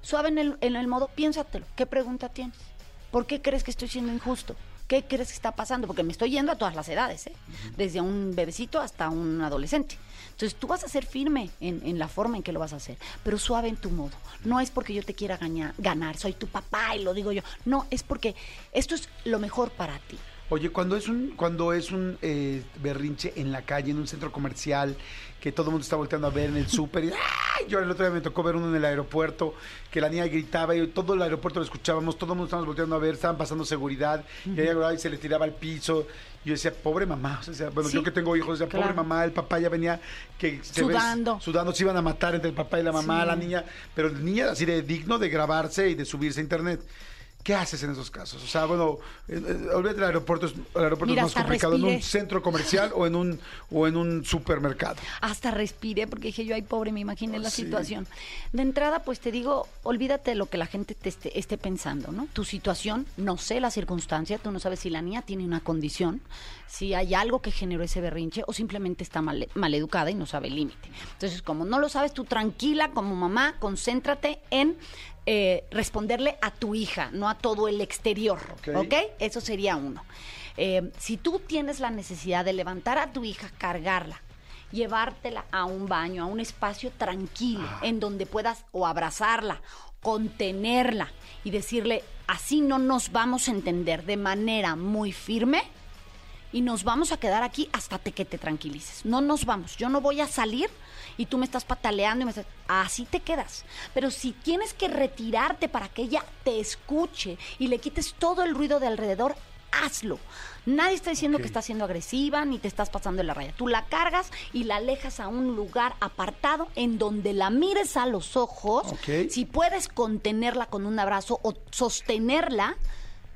Suave en el, en el modo, piénsatelo, ¿qué pregunta tienes? ¿Por qué crees que estoy siendo injusto? ¿Qué crees que está pasando? Porque me estoy yendo a todas las edades, ¿eh? desde un bebecito hasta un adolescente. Entonces tú vas a ser firme en, en la forma en que lo vas a hacer, pero suave en tu modo. No es porque yo te quiera ganar, soy tu papá y lo digo yo. No, es porque esto es lo mejor para ti. Oye, cuando es un, cuando es un eh, berrinche en la calle, en un centro comercial, que todo el mundo está volteando a ver en el súper, y ¡ay! yo el otro día me tocó ver uno en el aeropuerto, que la niña gritaba y todo el aeropuerto lo escuchábamos, todo el mundo estábamos volteando a ver, estaban pasando seguridad, y ella se le tiraba al piso. Y yo decía, pobre mamá, o sea, bueno, Sí, yo que tengo hijos, decía, pobre mamá, el papá ya venía que se Sudando. sudando, se iban a matar entre el papá y la mamá, Sí. la niña, pero la niña así de digno de grabarse y de subirse a internet. ¿Qué haces en esos casos? O sea, bueno, eh, eh, olvídate del aeropuerto, es, el aeropuerto Mira, es más complicado en un centro comercial o en un o en un supermercado. Hasta respiré porque dije yo, ay pobre, me imaginé la Sí. situación. De entrada, pues te digo, olvídate de lo que la gente te esté, esté pensando, ¿no? Tu situación, no sé la circunstancia, tú no sabes si la niña tiene una condición, si hay algo que generó ese berrinche o simplemente está mal, educada y no sabe el límite. Entonces, como no lo sabes, tú tranquila como mamá, concéntrate en eh, responderle a tu hija, no a todo el exterior, Ok. Eso sería uno. Eh, si tú tienes la necesidad de levantar a tu hija, cargarla, llevártela a un baño, a un espacio tranquilo, en donde puedas o abrazarla, contenerla y decirle, así no nos vamos a entender de manera muy firme y nos vamos a quedar aquí hasta te- que te tranquilices. No nos vamos. Yo no voy a salir y tú me estás pataleando y me estás... Así te quedas. Pero si tienes que retirarte para que ella te escuche y le quites todo el ruido de alrededor, hazlo. Nadie está diciendo que estás siendo agresiva ni te estás pasando de la raya. Tú la cargas y la alejas a un lugar apartado en donde la mires a los ojos. Ok. Si puedes contenerla con un abrazo o sostenerla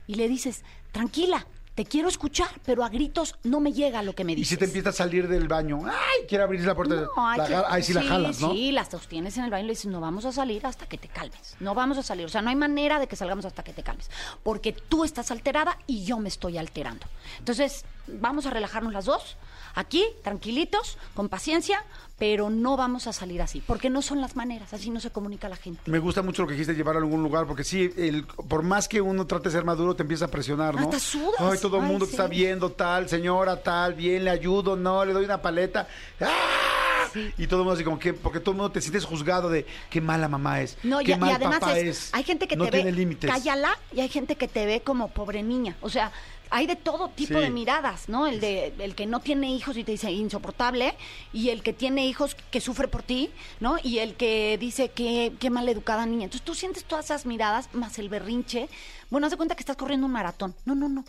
y le dices, tranquila, te quiero escuchar, pero a gritos no me llega lo que me Y dices. si te empieza a salir del baño, ay, quiere abrir la puerta, No, hay la que- ahí sí, la jalas, ¿no? Sí, la sostienes en el baño y le dices, no vamos a salir hasta que te calmes. No vamos a salir. O sea, no hay manera de que salgamos hasta que te calmes. Porque tú estás alterada y yo me estoy alterando. Entonces, vamos a relajarnos las dos, aquí, tranquilitos, con paciencia, pero no vamos a salir así. Porque no son las maneras, así no se comunica la gente. Me gusta mucho lo que dijiste, llevarlo a algún lugar, porque sí, el, por más que uno trate de ser maduro, te empieza a presionar, ¿no? Hasta sudas. Ay, todo el Ay, mundo sí. está viendo, tal, señora, tal, bien, le ayudo, no, le doy una paleta. ¡Ah! Y todo el mundo así como que, porque todo el mundo te sientes juzgado de qué mala mamá es, No, qué y, y mal además papá es, es. hay gente que no te tiene ve, límites. cállala, y hay gente que te ve como pobre niña. O sea, hay de todo tipo Sí. de miradas, ¿no? El de el que no tiene hijos y te dice insoportable, y el que tiene hijos que sufre por ti, ¿no? Y el que dice que qué mal educada niña. Entonces tú sientes todas esas miradas más el berrinche. Bueno, haz de cuenta que estás corriendo un maratón. No, no, no.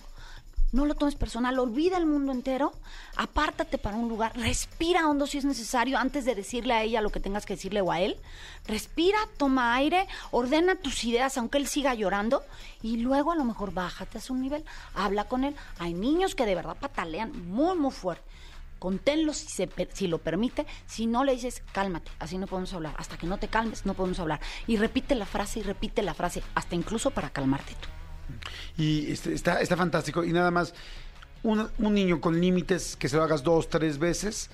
No lo tomes personal, olvida el mundo entero, apártate para un lugar, respira hondo si es necesario antes de decirle a ella lo que tengas que decirle o a él. Respira, toma aire, ordena tus ideas aunque él siga llorando y luego a lo mejor bájate a su nivel, habla con él. Hay niños que de verdad patalean muy, muy fuerte. Conténlo si, si lo permite, si no le dices cálmate, así no podemos hablar, hasta que no te calmes no podemos hablar. Y repite la frase y repite la frase, hasta incluso para calmarte tú. Y este, está, está fantástico. Y nada más, un, un niño con límites, que se lo hagas dos, tres veces,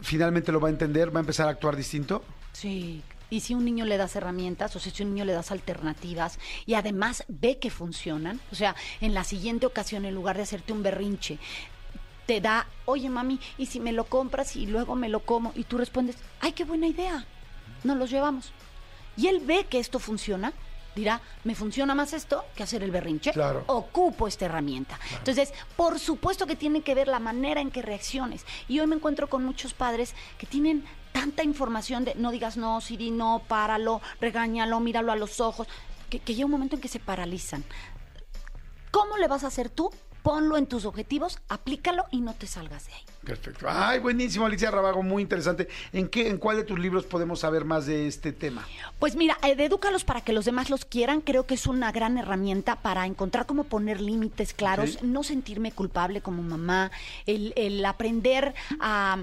finalmente lo va a entender, va a empezar a actuar distinto. Sí. Y si un niño le das herramientas, o sea, si un niño le das alternativas y además ve que funcionan, o sea, en la siguiente ocasión, en lugar de hacerte un berrinche, te da, oye mami, ¿y si me lo compras y luego me lo como? Y tú respondes, ay, qué buena idea, nos los llevamos. Y él ve que esto funciona, dirá, me funciona más esto que hacer el berrinche. Claro. Ocupo esta herramienta. Entonces, por supuesto que tiene que ver la manera en que reacciones. Y hoy me encuentro con muchos padres que tienen tanta información de no digas no, Siri, no, páralo, regáñalo, míralo a los ojos, que, que llega un momento en que se paralizan. ¿Cómo le vas a hacer tú? Ponlo en tus objetivos, aplícalo y no te salgas de ahí. Perfecto. Ay, buenísimo, Alicia Rabago, muy interesante. ¿En qué, en cuál de tus libros podemos saber más de este tema? Pues mira, eh, edúcalos para que los demás los quieran, creo que es una gran herramienta para encontrar cómo poner límites claros, no sentirme culpable como mamá, el, el aprender a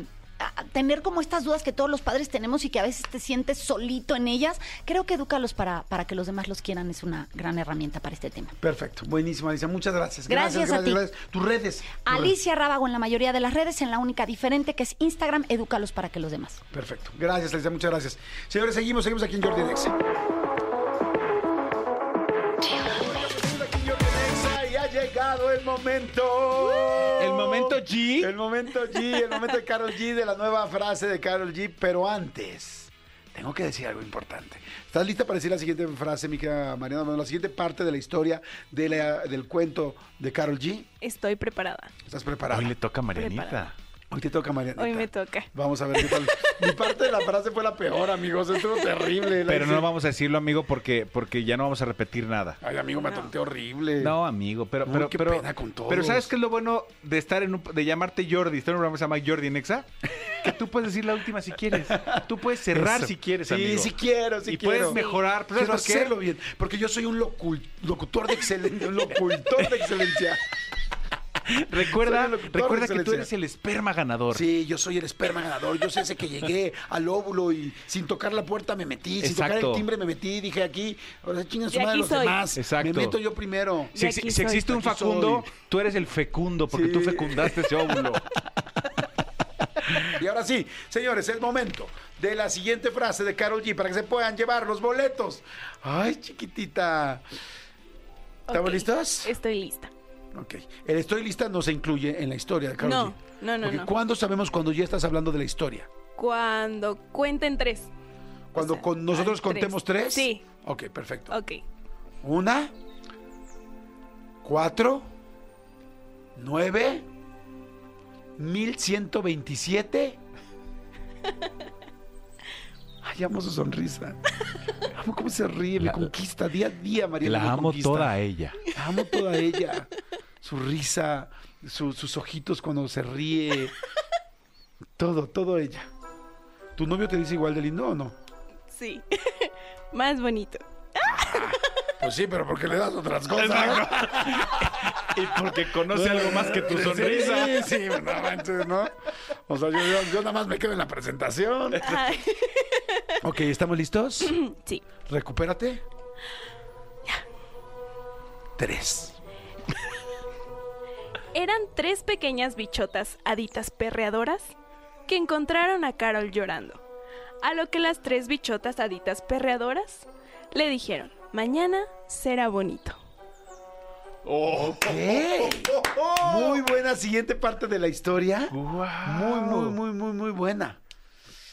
tener como estas dudas que todos los padres tenemos y que a veces te sientes solito en ellas, creo que edúcalos para, para que los demás los quieran es una gran herramienta para este tema. Perfecto, buenísimo, Alicia. Muchas gracias. Gracias a ti. Tus redes. Alicia Rábago en la mayoría de las redes, en la única diferente que es Instagram, edúcalos para que los demás. Perfecto. Gracias, Alicia. Muchas gracias. Señores, seguimos, seguimos aquí en Jordi Nexa. El momento. El momento G. El momento G, el momento de Carol G, de la nueva frase de Carol G. Pero antes, tengo que decir algo importante. ¿Estás lista para decir la siguiente frase, mi querida Mariana? Bueno, la siguiente parte de la historia de la- del cuento de Carol G. Estoy preparada. ¿Estás preparada? Hoy le toca a Marianita. Preparada. Hoy te toca, Mariana. Hoy me toca. Vamos a ver qué tal. Mi parte de la frase fue la peor, amigos. Estuvo terrible. Pero no vamos a decirlo, amigo, porque, porque ya no vamos a repetir nada. Ay, amigo, me atonté horrible. No, amigo, pero, No, pero, qué pero, pena con todos. pero ¿sabes qué es lo bueno de estar en un, de llamarte Jordi, estar en un programa que se llama Jordi Nexa? Que tú puedes decir la última si quieres. Tú puedes cerrar Eso. si quieres, Sí, amigo. sí quiero, sí y quiero. puedes mejorar. ¿Pero Quiero ¿Sabes hacerlo bien. Porque yo soy un locul- locutor de excelencia. Un locutor de excelencia. Recuerda, el recuerda que tú eres el esperma ganador. Sí, yo soy el esperma ganador. Yo sé ese que llegué al óvulo y sin tocar la puerta me metí. Sin tocar el timbre me metí. Dije aquí, ahora chingan su De madre aquí los soy. demás. Exacto. Me meto yo primero. Si, De exi- aquí si soy. existe un Aquí Facundo, soy. tú eres el fecundo porque Sí. tú fecundaste ese óvulo. Y ahora sí, señores, es momento de la siguiente frase de Carol G para que se puedan llevar los boletos. Ay, chiquitita. ¿Estamos Ok, listos? Estoy lista. Ok. El estoy lista no se incluye en la historia de Carol No, G. no, no, Porque no. ¿Cuándo sabemos cuando ya estás hablando de la historia? Cuando cuenten tres. Cuando O sea, con nosotros contemos tres. tres. Sí. Ok, perfecto. Ok. Una, cuatro, nueve, mil ciento veintisiete. Ay, amo su sonrisa. Amo cómo se ríe, me La- conquista día a día, María. La amo conquista. toda a ella. La amo toda ella. Su risa, su- sus ojitos cuando se ríe. Todo, todo ella. ¿Tu novio te dice igual de lindo o no? Sí. Más bonito. Pues sí, pero porque le das otras cosas. Y porque conoce algo más que tu sonrisa. Sí, sí, no manches, ¿no? O sea, yo, yo- yo nada más me quedo en la presentación. Ay, Ok, ¿estamos listos? sí. Recupérate. Tres. Eran tres pequeñas bichotas haditas perreadoras que encontraron a Carol llorando. A lo que las tres bichotas haditas perreadoras le dijeron, mañana será bonito. Ok. Muy buena siguiente parte de la historia. Muy, muy, muy, muy, muy buena.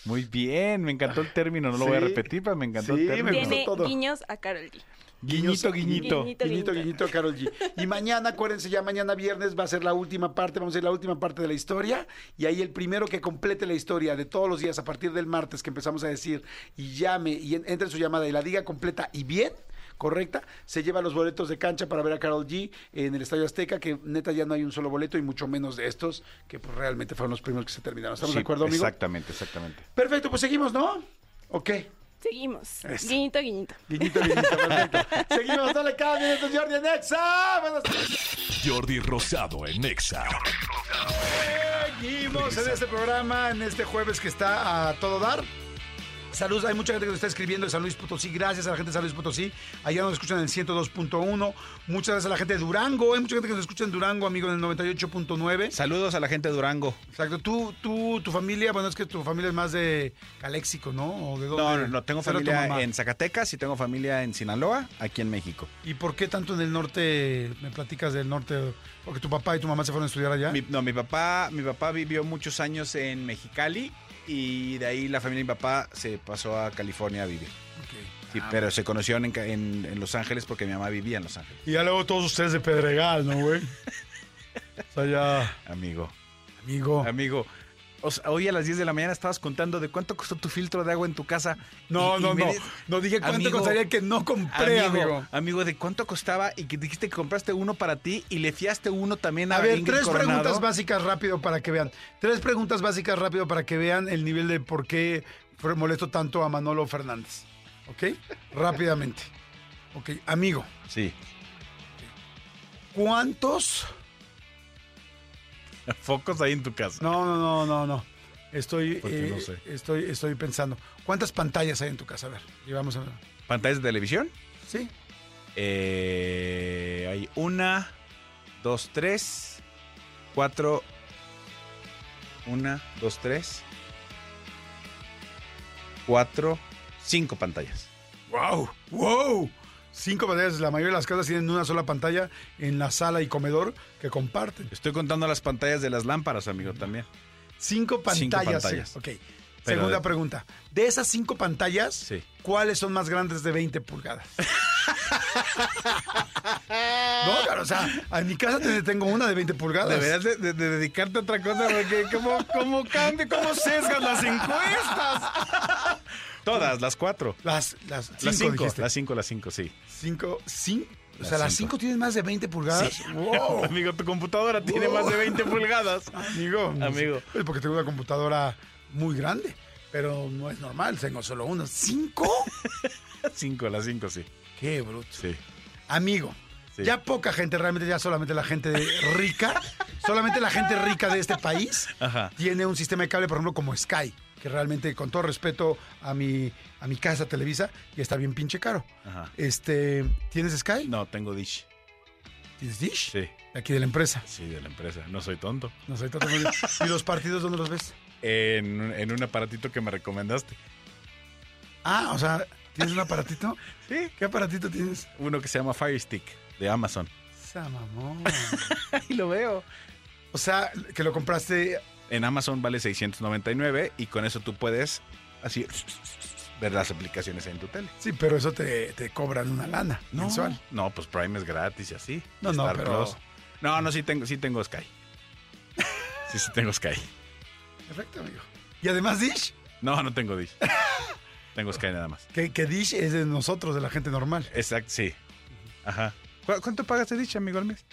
Muy bien, me encantó el término, no lo voy a Sí. repetir, pero me encantó Sí, el término. Tiene guiños a Carol G. Guiñito, guiñito. Guiñito, Guiñito, guiñito, Carol G. Y mañana, acuérdense, ya mañana viernes va a ser la última parte, vamos a ir la última parte de la historia. Y ahí el primero que complete la historia de todos los días a partir del martes que empezamos a decir y llame y en- entre en su llamada y la diga completa y bien, correcta, se lleva los boletos de cancha para ver a Carol G en el Estadio Azteca, que neta ya no hay un solo boleto y mucho menos de estos, que pues realmente fueron los primeros que se terminaron. ¿Estamos Sí, de acuerdo, amigo? Exactamente, exactamente. Perfecto, pues seguimos, ¿no? Ok. Seguimos. Eso. Guiñito, guiñito. Guiñito, guiñito, perfecto. seguimos, no le cambien, esto es Jordi en Exa. Buenas tardes. Jordi Rosado en Exa. Seguimos en este programa, en este jueves que está a todo dar. Saludos, hay mucha gente que nos está escribiendo de San Luis Potosí. Gracias a la gente de San Luis Potosí. Allá nos escuchan en el 102.1. Muchas gracias a la gente de Durango. Hay mucha gente que nos escucha en Durango, amigo, en el 98.9. Saludos a la gente de Durango. Exacto. Tú, tú, tu familia, bueno, es que tu familia es más de Caléxico, ¿no? ¿O de dónde? No, no, no, tengo ¿Será tu familia en Zacatecas y tengo familia en Sinaloa, aquí en México. ¿Y por qué tanto en el norte? Me platicas del norte. Porque tu papá y tu mamá se fueron a estudiar allá. Mi- no, mi papá, mi papá vivió muchos años en Mexicali y de ahí la familia de mi papá se pasó a California a vivir. Sí, Ah, pero se conocieron en, en- en Los Ángeles porque mi mamá vivía en Los Ángeles. Y ya luego todos ustedes de Pedregal, ¿no, güey? o sea, ya, Amigo, amigo. amigo. O sea, hoy a las 10 de la mañana estabas contando de cuánto costó tu filtro de agua en tu casa. No, Y- no, no. No dije cuánto Amigo, costaría el que no compré, amigo. Amigo, amigo, ¿de cuánto costaba? Y que dijiste que compraste uno para ti y le fiaste uno también a, A ver, Ingrid tres Coronado. preguntas básicas rápido para que vean. Tres preguntas básicas rápido para que vean el nivel de por qué molesto tanto a Manolo Fernández. ¿Ok? Rápidamente. Ok, amigo, Sí. ¿cuántos? Focos ahí en tu casa. No, no, no, no, no. Estoy, eh, no sé. estoy, estoy pensando. ¿Cuántas pantallas hay en tu casa? A ver, y vamos a ver. ¿Pantallas de televisión? Sí. Eh, hay una, dos, tres, cuatro. Una, dos, tres, cuatro, cinco pantallas. ¡Wow! ¡Wow! Cinco pantallas. La mayoría de las casas tienen una sola pantalla en la sala y comedor que comparten. Estoy contando las pantallas de las lámparas, amigo, también. Cinco pantallas. Cinco pantallas. sí. Ok. Pero Segunda de- pregunta. De esas cinco pantallas, Sí. ¿cuáles son más grandes de 20 pulgadas? no, claro, o sea, en mi casa te- tengo una de 20 pulgadas. Deberías de, de- de dedicarte a otra cosa porque cómo, cómo cambia, cómo sesgas las encuestas. Todas, las cuatro. Las, las, Las cinco, cinco, dijiste. las cinco, las cinco, sí. Cinco, cinco. O Las sea, las cinco. cinco tienen más de 20 pulgadas. Sí. Wow. Amigo, tu computadora tiene más de 20 pulgadas. Amigo. Amigo. Es porque tengo una computadora muy grande. Pero no es normal, tengo solo una. ¿Cinco? Cinco, las cinco, sí. Qué bruto. Sí. Amigo, Sí. ya poca gente, realmente ya solamente la gente rica, solamente la gente rica de este país Ajá. tiene un sistema de cable, por ejemplo, como Sky, que realmente, con todo respeto a mi, a mi casa Televisa, y está bien pinche caro. Ajá. Este, ¿Tienes Sky? No, tengo Dish. ¿Tienes Dish? Sí, Aquí de la empresa. sí, de la empresa. No soy tonto. No muy bien. ¿Y los partidos dónde los ves? En, en un aparatito que me recomendaste. Ah, o sea, ¿tienes un aparatito? Sí. ¿Qué aparatito tienes? Uno que se llama Fire Stick de Amazon. Esa mamón. Ahí lo veo. O sea, que lo compraste. En Amazon vale 699 y con eso tú puedes así ver las aplicaciones en tu tele. Sí, pero eso te, te cobran una lana mensual. No, pues Prime es gratis y así. No, no, Star pero- Plus. No, no, sí tengo, sí tengo Sky. Sí, sí tengo Sky. Perfecto, amigo. Y además Dish, No, no tengo Dish. tengo Sky nada más. que, que Dish es de nosotros, de la gente normal. Exacto, sí. Ajá. ¿Cu- ¿Cuánto pagas de Dish, amigo, al mes?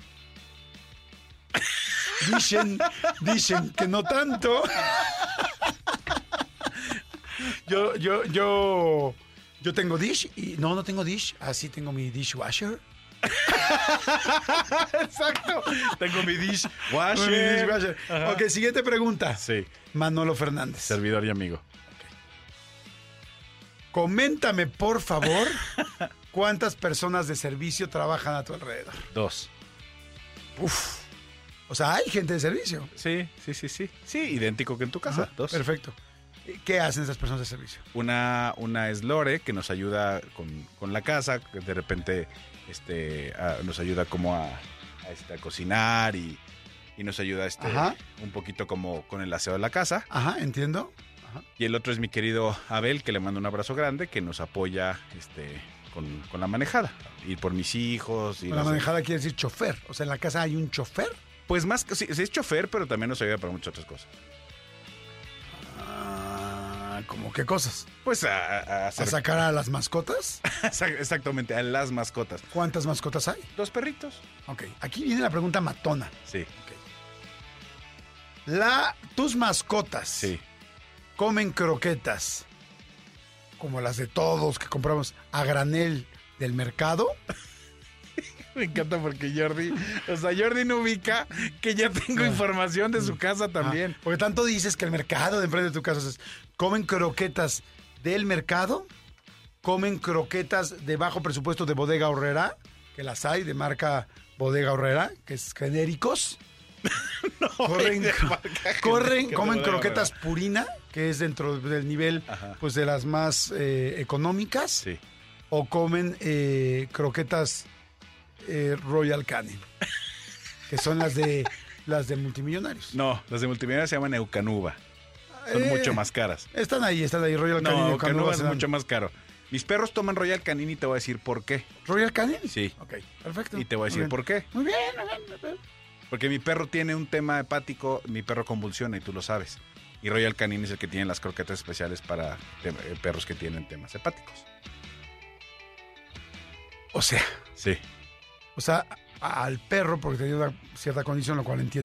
Dicen, dicen que no tanto. Yo, yo, yo, yo tengo Dish y no, no tengo Dish. Así tengo mi dishwasher. Exacto. Tengo mi Dish Mi washer. Ok, siguiente pregunta. Sí, Manolo Fernández. servidor y amigo. Coméntame, por favor, cuántas personas de servicio trabajan a tu alrededor. Dos. Uf. O sea, hay gente de servicio. Sí, sí, sí, sí. Sí, idéntico que en tu casa. Ajá, Dos. Perfecto. ¿Qué hacen esas personas de servicio? Una, una es Lore, que nos ayuda con, con la casa, que de repente este, a- nos ayuda como a, a, este, a cocinar y, y nos ayuda este, Ajá. un poquito como con el aseo de la casa. Ajá, entiendo. Ajá. Y el otro es mi querido Abel, que le mando un abrazo grande, que nos apoya este, con, con la manejada. Ir por mis hijos. Y Con la manejada quiere decir chofer. O sea, en la casa hay un chofer. Pues más, que- sí, es chofer, pero también nos ayuda para muchas otras cosas. Ah, ¿Cómo qué cosas? Pues a, a- a ¿A hacer... sacar a las mascotas? Exactamente, a las mascotas. ¿Cuántas mascotas hay? Dos perritos. Ok, aquí viene la pregunta matona. Sí, La, tus mascotas sí. comen croquetas como las de todos que compramos a granel del mercado. Me encanta porque Jordi, o sea, Jordi no ubica que ya tengo información de su casa también. Ah, porque tanto dices que el mercado de enfrente de tu casa es, comen croquetas del mercado, comen croquetas de bajo presupuesto de Bodega Horrera, que las hay de marca Bodega Horrera, que es genéricos. corren, marca corren, comen croquetas Purina, que es dentro del nivel Ajá. pues de las más eh, económicas, Sí. o comen eh, croquetas eh, Royal Canin, que son las de las de multimillonarios. No, las de multimedia se llaman Eucanuba. Son Eh, mucho más caras. Están ahí, están ahí. Royal Canin No, Eucanuba Eucanuba es mucho más caro. Mis perros toman Royal Canin y te voy a decir por qué. ¿Royal Canin? Sí. Ok, perfecto. Y te voy a decir bien. por qué. Muy bien, muy bien. Porque mi perro tiene un tema hepático, mi perro convulsiona y tú lo sabes. Y Royal Canin es el que tiene las croquetas especiales para eh, perros que tienen temas hepáticos. O sea, Sí. O sea, al perro, porque tenía una cierta condición, lo cual entiendo.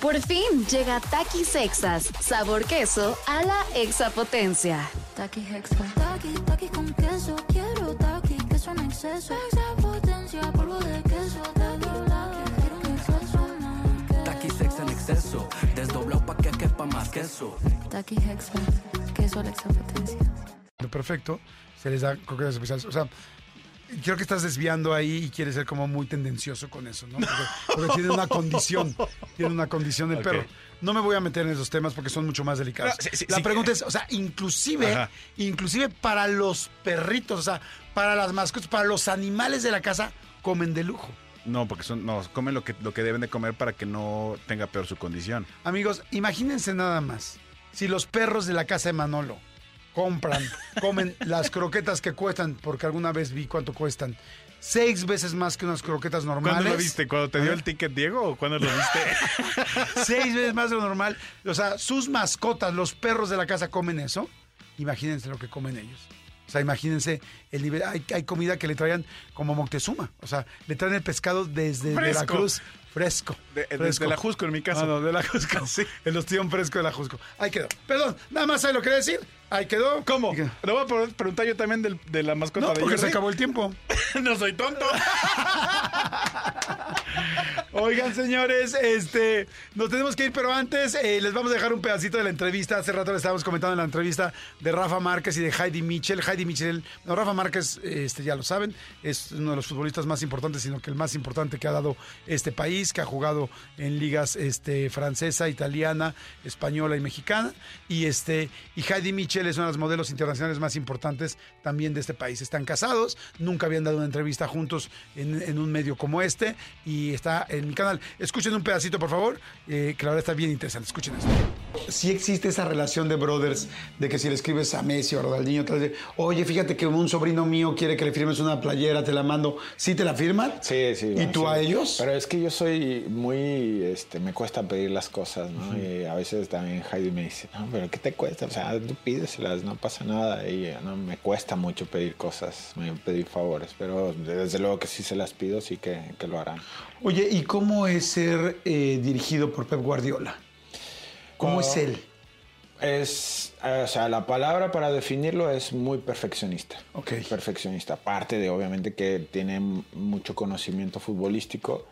Por fin llega Takis Exas, sabor queso a la exapotencia. Taki Hexa. Taki, taki con queso. Quiero taki, queso en exceso. Extra potencia, polvo de queso. Taki, taki, quiero un exceso más. Taqui sex en exceso. Desdoblado pa' que quepa más queso. Taqui Hexa, queso a la exapotencia. Lo perfecto, se les da croquetas especiales. O sea, creo que estás desviando ahí y quieres ser como muy tendencioso con eso, ¿no? Porque, porque tiene una condición, tiene una condición el Ok. perro. No me voy a meter en esos temas porque son mucho más delicados. No, sí, sí, La sí. pregunta es, o sea, inclusive, Ajá. inclusive para los perritos, o sea, para las mascotas, para los animales de la casa, comen de lujo. No, porque son, no, comen lo que, lo que deben de comer para que no tenga peor su condición. Amigos, imagínense nada más. Si los perros de la casa de Manolo compran, comen las croquetas que cuestan, porque alguna vez vi cuánto cuestan, seis veces más que unas croquetas normales. ¿Cuándo lo viste? ¿Cuando te dio el ticket Diego o cuándo lo viste? Seis veces más de lo normal. O sea, sus mascotas, los perros de la casa comen eso. Imagínense lo que comen ellos. O sea, imagínense el nivel. Hay, hay comida que le traían como Moctezuma. O sea, le traen el pescado desde Fresco. Veracruz. Fresco. De- fresco. de la Jusco, en mi caso. Ah, no, de la Jusco. Sí. El ostión fresco de la Jusco. Ahí quedó. Perdón, nada más ¿sabes lo que decir. Ahí quedó. ¿Cómo? Le voy a pre- preguntar yo también del- de la mascota No, de porque se acabó el tiempo. no soy tonto. Oigan, señores, este, nos tenemos que ir, pero antes eh, les vamos a dejar un pedacito de la entrevista. Hace rato le estábamos comentando en la entrevista de Rafa Márquez y de Heidi Mitchell. Heidi Mitchell, no, Rafa Márquez, este, ya lo saben, es uno de los futbolistas más importantes, sino que el más importante que ha dado este país, que ha jugado en ligas este, francesa, italiana, española y mexicana. Y, este, y Heidi Mitchell es una de las modelos internacionales más importantes también de este país. Están casados, nunca habían dado una entrevista juntos en, en un medio como este y está mi canal. Escuchen un pedacito, por favor, eh, que la verdad está bien interesante. Escuchen esto. Si existe esa relación de brothers, de que si le escribes a Messi o a Ronaldinho, tal vez, oye, fíjate que un sobrino mío quiere que le firmes una playera, te la mando, ¿sí te la firman? Sí, sí. ¿Y tú sí. a ellos? Pero es que yo soy muy, este, me cuesta pedir las cosas, ¿no? Y a veces también Heidi me dice, no, pero ¿qué te cuesta? O sea, tú pídeselas, no pasa nada. Y no, me cuesta mucho pedir cosas, me- pedir favores, pero desde luego que si se las pido, sí que, que lo harán. Oye, ¿y cómo es ser eh, dirigido por Pep Guardiola? ¿Cómo es él? Es, eh, o sea, la palabra para definirlo es muy perfeccionista. Ok. Perfeccionista. Aparte de, obviamente, que tiene mucho conocimiento futbolístico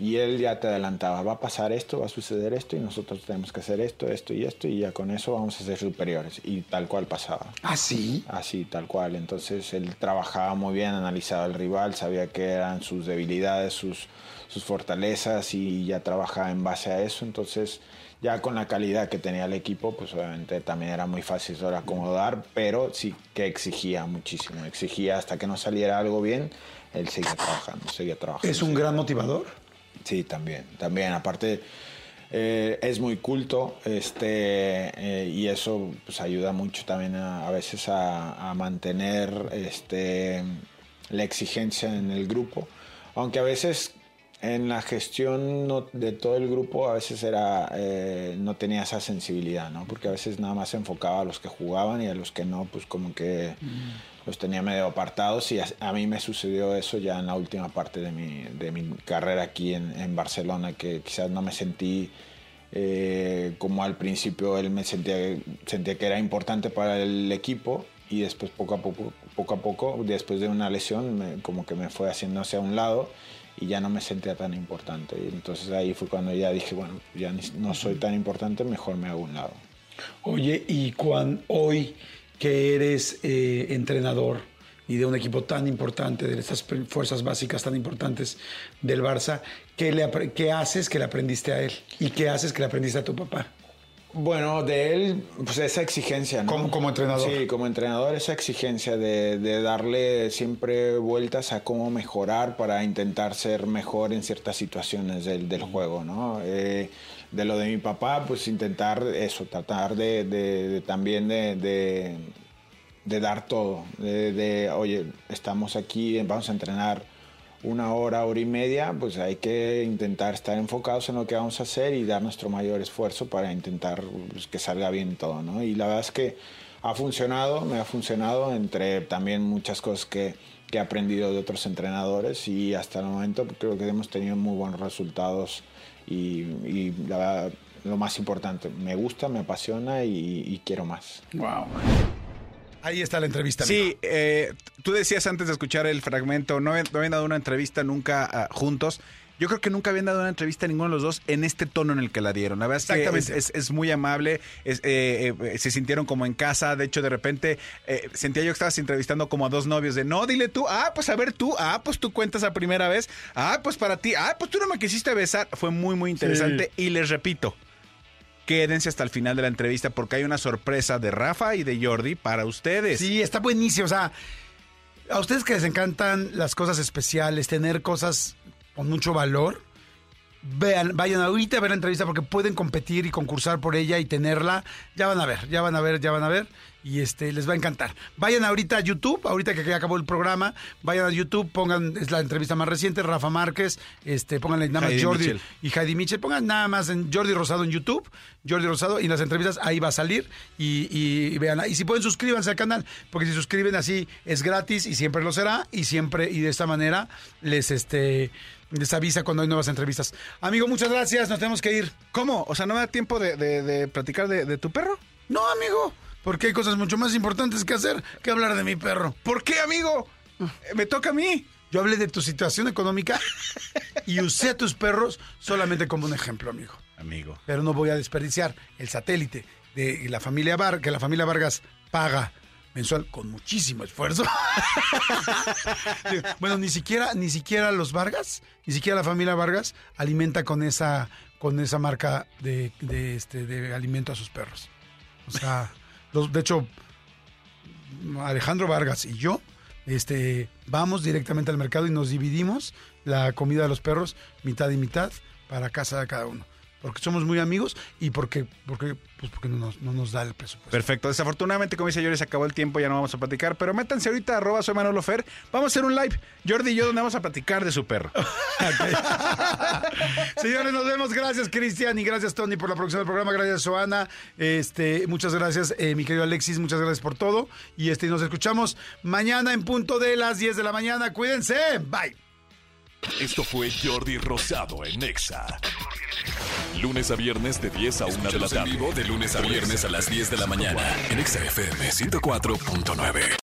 y él ya te adelantaba, va a pasar esto, va a suceder esto y nosotros tenemos que hacer esto, esto y esto y ya con eso vamos a ser superiores. Y tal cual pasaba. ¿Ah, sí? Así, tal cual. Entonces él trabajaba muy bien, analizaba al rival, sabía qué eran sus debilidades, sus, sus fortalezas y ya trabajaba en base a eso. Entonces, ya con la calidad que tenía el equipo, pues obviamente también era muy fácil de acomodar, pero sí que exigía muchísimo. Exigía hasta que no saliera algo bien, él seguía trabajando, seguía trabajando. ¿Es un gran motivador? Sí, también, también. Aparte, eh, es muy culto este, eh, y eso pues, ayuda mucho también a, a veces a, a mantener este, la exigencia en el grupo. Aunque a veces en la gestión no- de todo el grupo a veces era, eh, no tenía esa sensibilidad, ¿no? Porque a veces nada más se enfocaba a los que jugaban y a los que no, pues como que los tenía medio apartados. Y a, a mí me sucedió eso ya en la última parte de mi, de mi carrera aquí en, en Barcelona, que quizás no me sentí eh, como al principio él me sentía, sentía que era importante para el equipo. Y después poco a poco, poco a poco, después de una lesión, me- como que me fue haciendo hacia un lado y ya no me sentía tan importante. Y entonces ahí fue cuando ya dije, bueno, ya no soy tan importante, mejor me hago un lado. Oye, y cuando hoy que eres eh, entrenador y de un equipo tan importante, de estas fuerzas básicas tan importantes del Barça, ¿qué, le, qué haces que le aprendiste a él? ¿Y qué haces que le aprendiste a tu papá? Bueno, de él, pues esa exigencia, ¿no? Como- como entrenador. Sí, como entrenador, esa exigencia de, de darle siempre vueltas a cómo mejorar para intentar ser mejor en ciertas situaciones del, del juego, ¿no? Eh, de lo de mi papá, pues intentar eso, tratar de, de- de también de, dar todo, de, oye, estamos aquí, vamos a entrenar una hora, hora y media, pues hay que intentar estar enfocados en lo que vamos a hacer y dar nuestro mayor esfuerzo para intentar pues, que salga bien todo, ¿no? Y la verdad es que ha funcionado, me ha funcionado entre también muchas cosas que, que he aprendido de otros entrenadores y hasta el momento creo que hemos tenido muy buenos resultados y, y la verdad, lo más importante, me gusta, me apasiona y, y quiero más. Wow. Ahí está la entrevista. Sí, eh, tú decías antes de escuchar el fragmento, no habían, no habían dado una entrevista nunca ah, juntos. Yo creo que nunca habían dado una entrevista a ninguno de los dos en este tono en el que la dieron. La verdad es que es, Exactamente. es- es muy amable, es, eh, eh, se sintieron como en casa. De hecho, de repente eh, sentía yo que estabas entrevistando como a dos novios de no, dile tú, ah, pues a ver tú, ah, pues tú cuentas a primera vez, ah, pues para ti, ah, pues tú no me quisiste besar. Fue muy, muy interesante. Y les repito, quédense hasta el final de la entrevista porque hay una sorpresa de Rafa y de Jordi para ustedes. Sí, está buenísimo. O sea, a ustedes que les encantan las cosas especiales, tener cosas con mucho valor, vean, vayan ahorita a ver la entrevista porque pueden competir y concursar por ella y tenerla. Ya van a ver, ya van a ver, ya van a ver. Y este les va a encantar. Vayan ahorita a YouTube, ahorita que acabó el programa, vayan a YouTube, pongan, es la entrevista más reciente, Rafa Márquez, este, pónganle nada más Heidi Jordi y Heidi Mitchell, pongan nada más en Jordi Rosado en YouTube, Jordi Rosado, y en las entrevistas ahí va a salir y, y, y véanla. Y si pueden, suscríbanse al canal, porque si suscriben así es gratis y siempre lo será, y siempre, y de esta manera les este les avisa cuando hay nuevas entrevistas. Amigo, muchas gracias, nos tenemos que ir. ¿Cómo? O sea, ¿no me da tiempo de, de- de platicar de, de tu perro? No, amigo, porque hay cosas mucho más importantes que hacer que hablar de mi perro. ¿Por qué, amigo? Eh, Me toca a mí. Yo hablé de tu situación económica y usé a tus perros solamente como un ejemplo, amigo. Amigo. pero no voy a desperdiciar el satélite de la familia Var que la familia Vargas paga mensual con muchísimo esfuerzo. bueno, ni siquiera ni siquiera los Vargas, ni siquiera la familia Vargas alimenta con esa con esa marca de, de, este de alimento a sus perros. O sea, los- de hecho Alejandro Vargas y yo este, vamos directamente al mercado y nos dividimos la comida de los perros mitad y mitad para casa de cada uno. Porque somos muy amigos y porque, porque, pues porque no, nos, no nos da el presupuesto. Perfecto. Desafortunadamente, como dice Jordi, se acabó el tiempo, ya no vamos a platicar. Pero métanse ahorita, arroba soy Manolo Fer. Vamos a hacer un live. Jordi y yo, donde vamos a platicar de su perro. Señores, nos vemos. Gracias, Cristian, y gracias, Tony, por la producción del programa. Gracias, Joana. Este, muchas gracias, eh, mi querido Alexis. Muchas gracias por todo. Y este, nos escuchamos mañana en punto de las 10 de la mañana. Cuídense. Bye. Esto fue Jordi Rosado en Exa. Lunes a viernes de 10 a 1 de la Escúchanos en tarde. vivo de lunes a viernes a las 10 de la mañana en Exa FM 104.9.